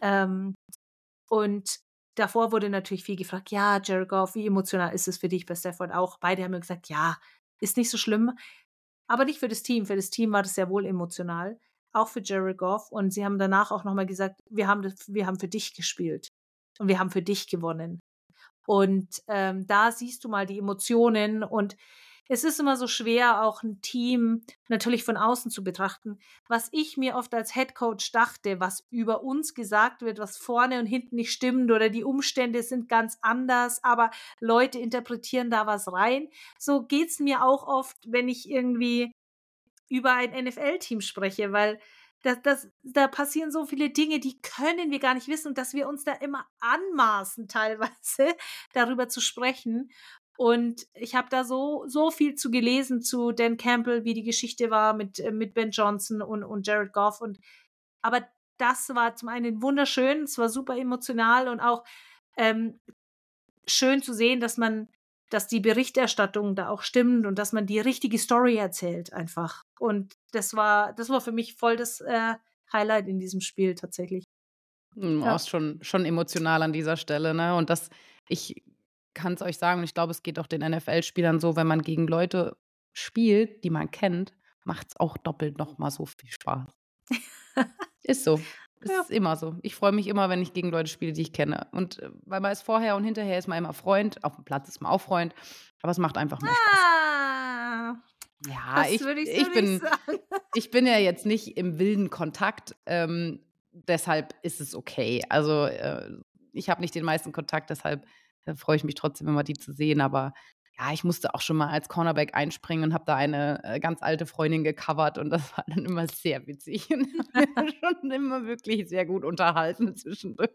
Speaker 3: Ähm, und davor wurde natürlich viel gefragt, ja, Jared Goff, wie emotional ist es für dich bei Stafford auch? Beide haben mir gesagt, ja, ist nicht so schlimm. Aber nicht für das Team. Für das Team war das sehr wohl emotional. Auch für Jared Goff. Und sie haben danach auch nochmal gesagt, wir haben, das, wir haben für dich gespielt. Und wir haben für dich gewonnen. Und ähm, da siehst du mal die Emotionen und es ist immer so schwer, auch ein Team natürlich von außen zu betrachten. Was ich mir oft als Head Coach dachte, was über uns gesagt wird, was vorne und hinten nicht stimmt oder die Umstände sind ganz anders, aber Leute interpretieren da was rein. So geht's mir auch oft, wenn ich irgendwie über ein NFL-Team spreche, weil das, das, da passieren so viele Dinge, die können wir gar nicht wissen und dass wir uns da immer anmaßen, teilweise <laughs> darüber zu sprechen. Und ich habe da so, so viel zu gelesen zu Dan Campbell, wie die Geschichte war mit, äh, mit Ben Johnson und, und Jared Goff. Und, aber das war zum einen wunderschön, es war super emotional und auch ähm, schön zu sehen, dass man dass die Berichterstattung da auch stimmt und dass man die richtige Story erzählt einfach. Und das war, das war für mich voll das äh, Highlight in diesem Spiel tatsächlich.
Speaker 2: Mhm, ja. schon, schon emotional an dieser Stelle, ne? Und das, ich kann es euch sagen, und ich glaube, es geht auch den NFL-Spielern so, wenn man gegen Leute spielt, die man kennt, macht es auch doppelt noch mal so viel Spaß. <laughs> ist so. Das ja. ist immer so. Ich freue mich immer, wenn ich gegen Leute spiele, die ich kenne. Und äh, weil man ist vorher und hinterher ist man immer Freund. Auf dem Platz ist man auch Freund. Aber es macht einfach mehr Spaß. Ah, ja, ich, ich, ich bin, <laughs> ich bin ja jetzt nicht im wilden Kontakt. Ähm, deshalb ist es okay. Also äh, ich habe nicht den meisten Kontakt, deshalb äh, freue ich mich trotzdem immer, die zu sehen. Aber ja, ich musste auch schon mal als Cornerback einspringen und habe da eine äh, ganz alte Freundin gecovert und das war dann immer sehr witzig <laughs> und <laughs> schon immer wirklich sehr gut unterhalten zwischendurch.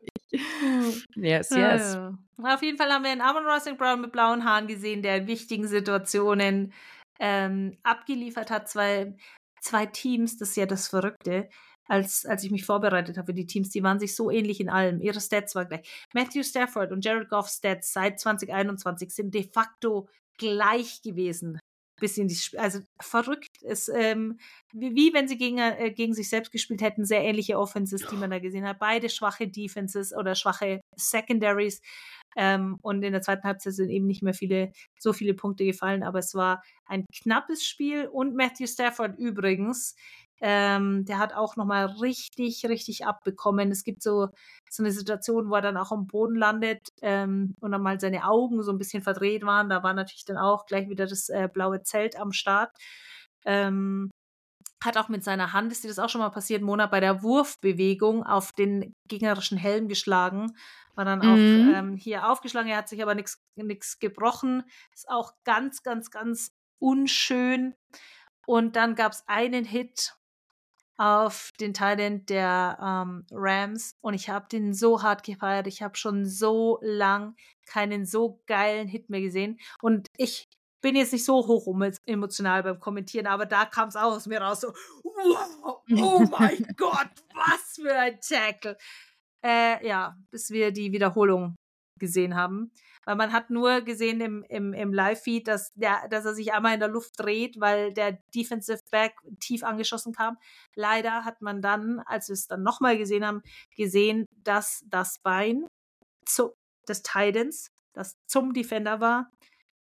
Speaker 3: Yes, yes. Ja, ja. Auf jeden Fall haben wir einen Amon Rossing Brown mit blauen Haaren gesehen, der in wichtigen Situationen ähm, abgeliefert hat. Zwei, zwei Teams, das ist ja das Verrückte als, als ich mich vorbereitet habe für die Teams, die waren sich so ähnlich in allem. Ihre Stats waren gleich. Matthew Stafford und Jared Goffs Stats seit 2021 sind de facto gleich gewesen. Bisschen die, also verrückt ist, ähm, wie, wie, wenn sie gegen, äh, gegen sich selbst gespielt hätten, sehr ähnliche Offenses, die man da gesehen hat. Beide schwache Defenses oder schwache Secondaries. Ähm, und in der zweiten Halbzeit sind eben nicht mehr viele, so viele Punkte gefallen, aber es war ein knappes Spiel und Matthew Stafford übrigens ähm, der hat auch nochmal richtig, richtig abbekommen. Es gibt so, so eine Situation, wo er dann auch am Boden landet ähm, und dann mal seine Augen so ein bisschen verdreht waren. Da war natürlich dann auch gleich wieder das äh, blaue Zelt am Start. Ähm, hat auch mit seiner Hand, ist dir das auch schon mal passiert, Mona, bei der Wurfbewegung auf den gegnerischen Helm geschlagen. War dann mhm. auch ähm, hier aufgeschlagen, er hat sich aber nichts gebrochen. Ist auch ganz, ganz, ganz unschön. Und dann gab es einen Hit, auf den Talent der ähm, Rams und ich habe den so hart gefeiert. Ich habe schon so lang keinen so geilen Hit mehr gesehen und ich bin jetzt nicht so hoch emotional beim Kommentieren, aber da kam es auch aus mir raus so, wow, oh <laughs> mein Gott, was für ein Tackle. Äh, ja, bis wir die Wiederholung gesehen haben. Weil man hat nur gesehen im, im, im Live-Feed, dass, dass er sich einmal in der Luft dreht, weil der Defensive Back tief angeschossen kam. Leider hat man dann, als wir es dann nochmal gesehen haben, gesehen, dass das Bein zu, des Titans, das zum Defender war,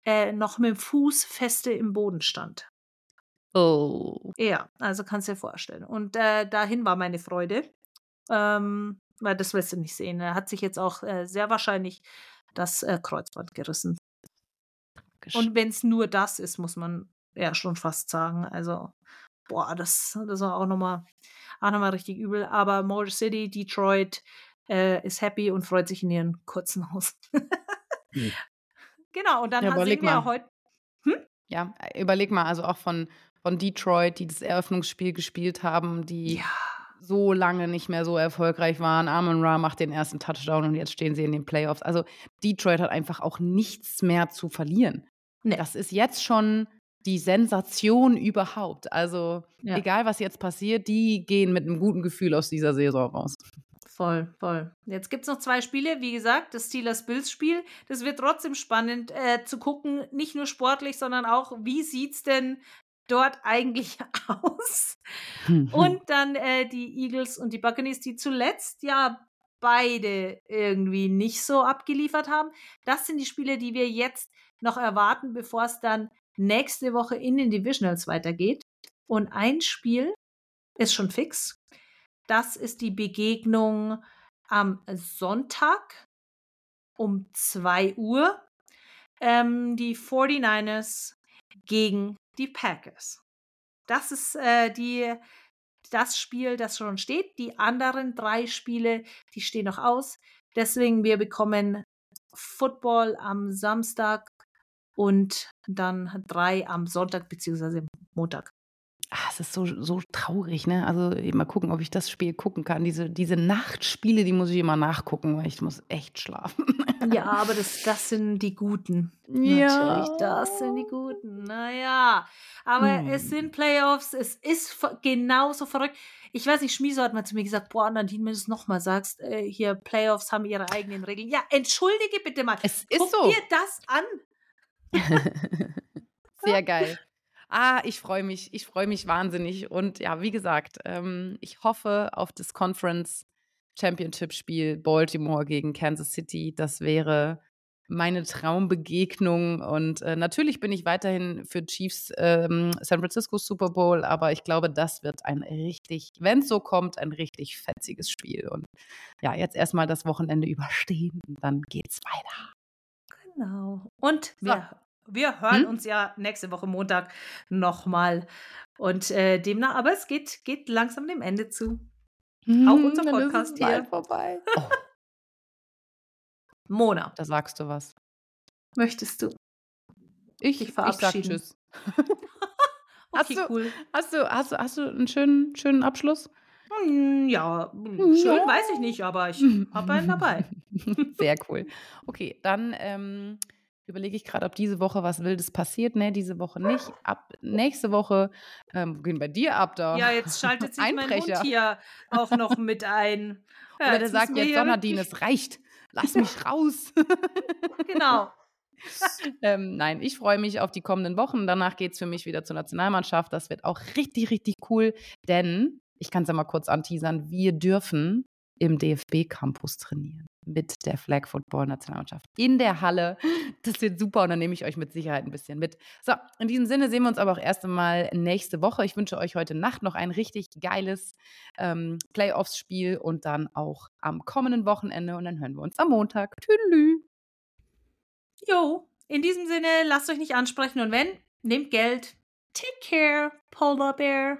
Speaker 3: äh, noch mit dem Fuß feste im Boden stand.
Speaker 2: Oh.
Speaker 3: Ja, also kannst du dir vorstellen. Und äh, dahin war meine Freude. Ähm, weil das wirst du nicht sehen. Er hat sich jetzt auch äh, sehr wahrscheinlich das äh, Kreuzband gerissen. Und wenn es nur das ist, muss man ja schon fast sagen. Also, boah, das, das war auch nochmal auch noch mal richtig übel. Aber Motor City, Detroit äh, ist happy und freut sich in ihren kurzen Haus. <laughs> hm. Genau, und dann ja, sehen wir heute.
Speaker 2: Hm? Ja, überleg mal, also auch von, von Detroit, die das Eröffnungsspiel gespielt haben, die ja so lange nicht mehr so erfolgreich waren. Amon Ra macht den ersten Touchdown und jetzt stehen sie in den Playoffs. Also Detroit hat einfach auch nichts mehr zu verlieren. Nee. Das ist jetzt schon die Sensation überhaupt. Also ja. egal, was jetzt passiert, die gehen mit einem guten Gefühl aus dieser Saison raus.
Speaker 3: Voll, voll. Jetzt gibt es noch zwei Spiele. Wie gesagt, das Steelers-Bills-Spiel. Das wird trotzdem spannend äh, zu gucken. Nicht nur sportlich, sondern auch, wie sieht es denn dort eigentlich <laughs> aus? und dann äh, die Eagles und die Buccaneers, die zuletzt ja beide irgendwie nicht so abgeliefert haben. Das sind die Spiele, die wir jetzt noch erwarten, bevor es dann nächste Woche in den Divisionals weitergeht. Und ein Spiel ist schon fix. Das ist die Begegnung am Sonntag um 2 Uhr. Ähm, die 49ers gegen die Packers. Das ist äh, die, das Spiel, das schon steht. Die anderen drei Spiele, die stehen noch aus. Deswegen, wir bekommen Football am Samstag und dann drei am Sonntag bzw. Montag.
Speaker 2: Ach, es ist so, so traurig, ne? Also mal gucken, ob ich das Spiel gucken kann. Diese, diese Nachtspiele, die muss ich immer nachgucken, weil ich muss echt schlafen. <laughs>
Speaker 3: Ja, aber das, das sind die Guten. Ja. Natürlich, das sind die Guten. Naja, aber hm. es sind Playoffs, es ist genauso verrückt. Ich weiß nicht, Schmieso hat mal zu mir gesagt, boah, Nadine, wenn du es nochmal sagst, äh, hier, Playoffs haben ihre eigenen Regeln. Ja, entschuldige bitte mal.
Speaker 2: Es ist Guck so.
Speaker 3: dir das an. <laughs>
Speaker 2: Sehr geil. Ah, ich freue mich, ich freue mich wahnsinnig. Und ja, wie gesagt, ähm, ich hoffe auf das Conference Championship-Spiel Baltimore gegen Kansas City. Das wäre meine Traumbegegnung. Und äh, natürlich bin ich weiterhin für Chiefs ähm, San Francisco Super Bowl, aber ich glaube, das wird ein richtig, wenn es so kommt, ein richtig fetziges Spiel. Und ja, jetzt erstmal das Wochenende überstehen und dann geht's weiter.
Speaker 3: Genau. Und so. wir wir hören hm? uns ja nächste Woche Montag nochmal. Und äh, demnach, aber es geht, geht langsam dem Ende zu.
Speaker 2: Hm, Auch unser Podcast hier.
Speaker 3: vorbei. Oh. Mona.
Speaker 2: Da sagst du was.
Speaker 3: Möchtest du?
Speaker 2: Ich, ich verabschieden. Ich sag tschüss. <laughs> okay, hast du, cool. Hast du, hast, du, hast du einen schönen, schönen Abschluss?
Speaker 3: Hm, ja, hm, schön ja. weiß ich nicht, aber ich habe einen dabei. <laughs>
Speaker 2: Sehr cool. Okay, dann ähm, überlege ich gerade, ob diese Woche was Wildes passiert. Ne, diese Woche nicht. Ab nächste Woche ähm, gehen bei dir ab da.
Speaker 3: Ja, jetzt schaltet sich mein Hund hier auch noch mit ein.
Speaker 2: Ja, <laughs> Oder der sagt jetzt, Sonnerdien, es reicht. Lass mich <laughs> raus.
Speaker 3: genau. <laughs>
Speaker 2: ähm, nein, ich freue mich auf die kommenden Wochen. Danach geht es für mich wieder zur Nationalmannschaft. Das wird auch richtig, richtig cool, denn ich kann es ja mal kurz anteasern. Wir dürfen im DFB-Campus trainieren mit der Flag Football Nationalmannschaft in der Halle. Das wird super und dann nehme ich euch mit Sicherheit ein bisschen mit. So, in diesem Sinne sehen wir uns aber auch erst einmal nächste Woche. Ich wünsche euch heute Nacht noch ein richtig geiles ähm, Playoffs-Spiel und dann auch am kommenden Wochenende und dann hören wir uns am Montag. Tüdelü.
Speaker 3: Jo, in diesem Sinne, lasst euch nicht ansprechen und wenn, nehmt Geld. Take care, Polar Bear.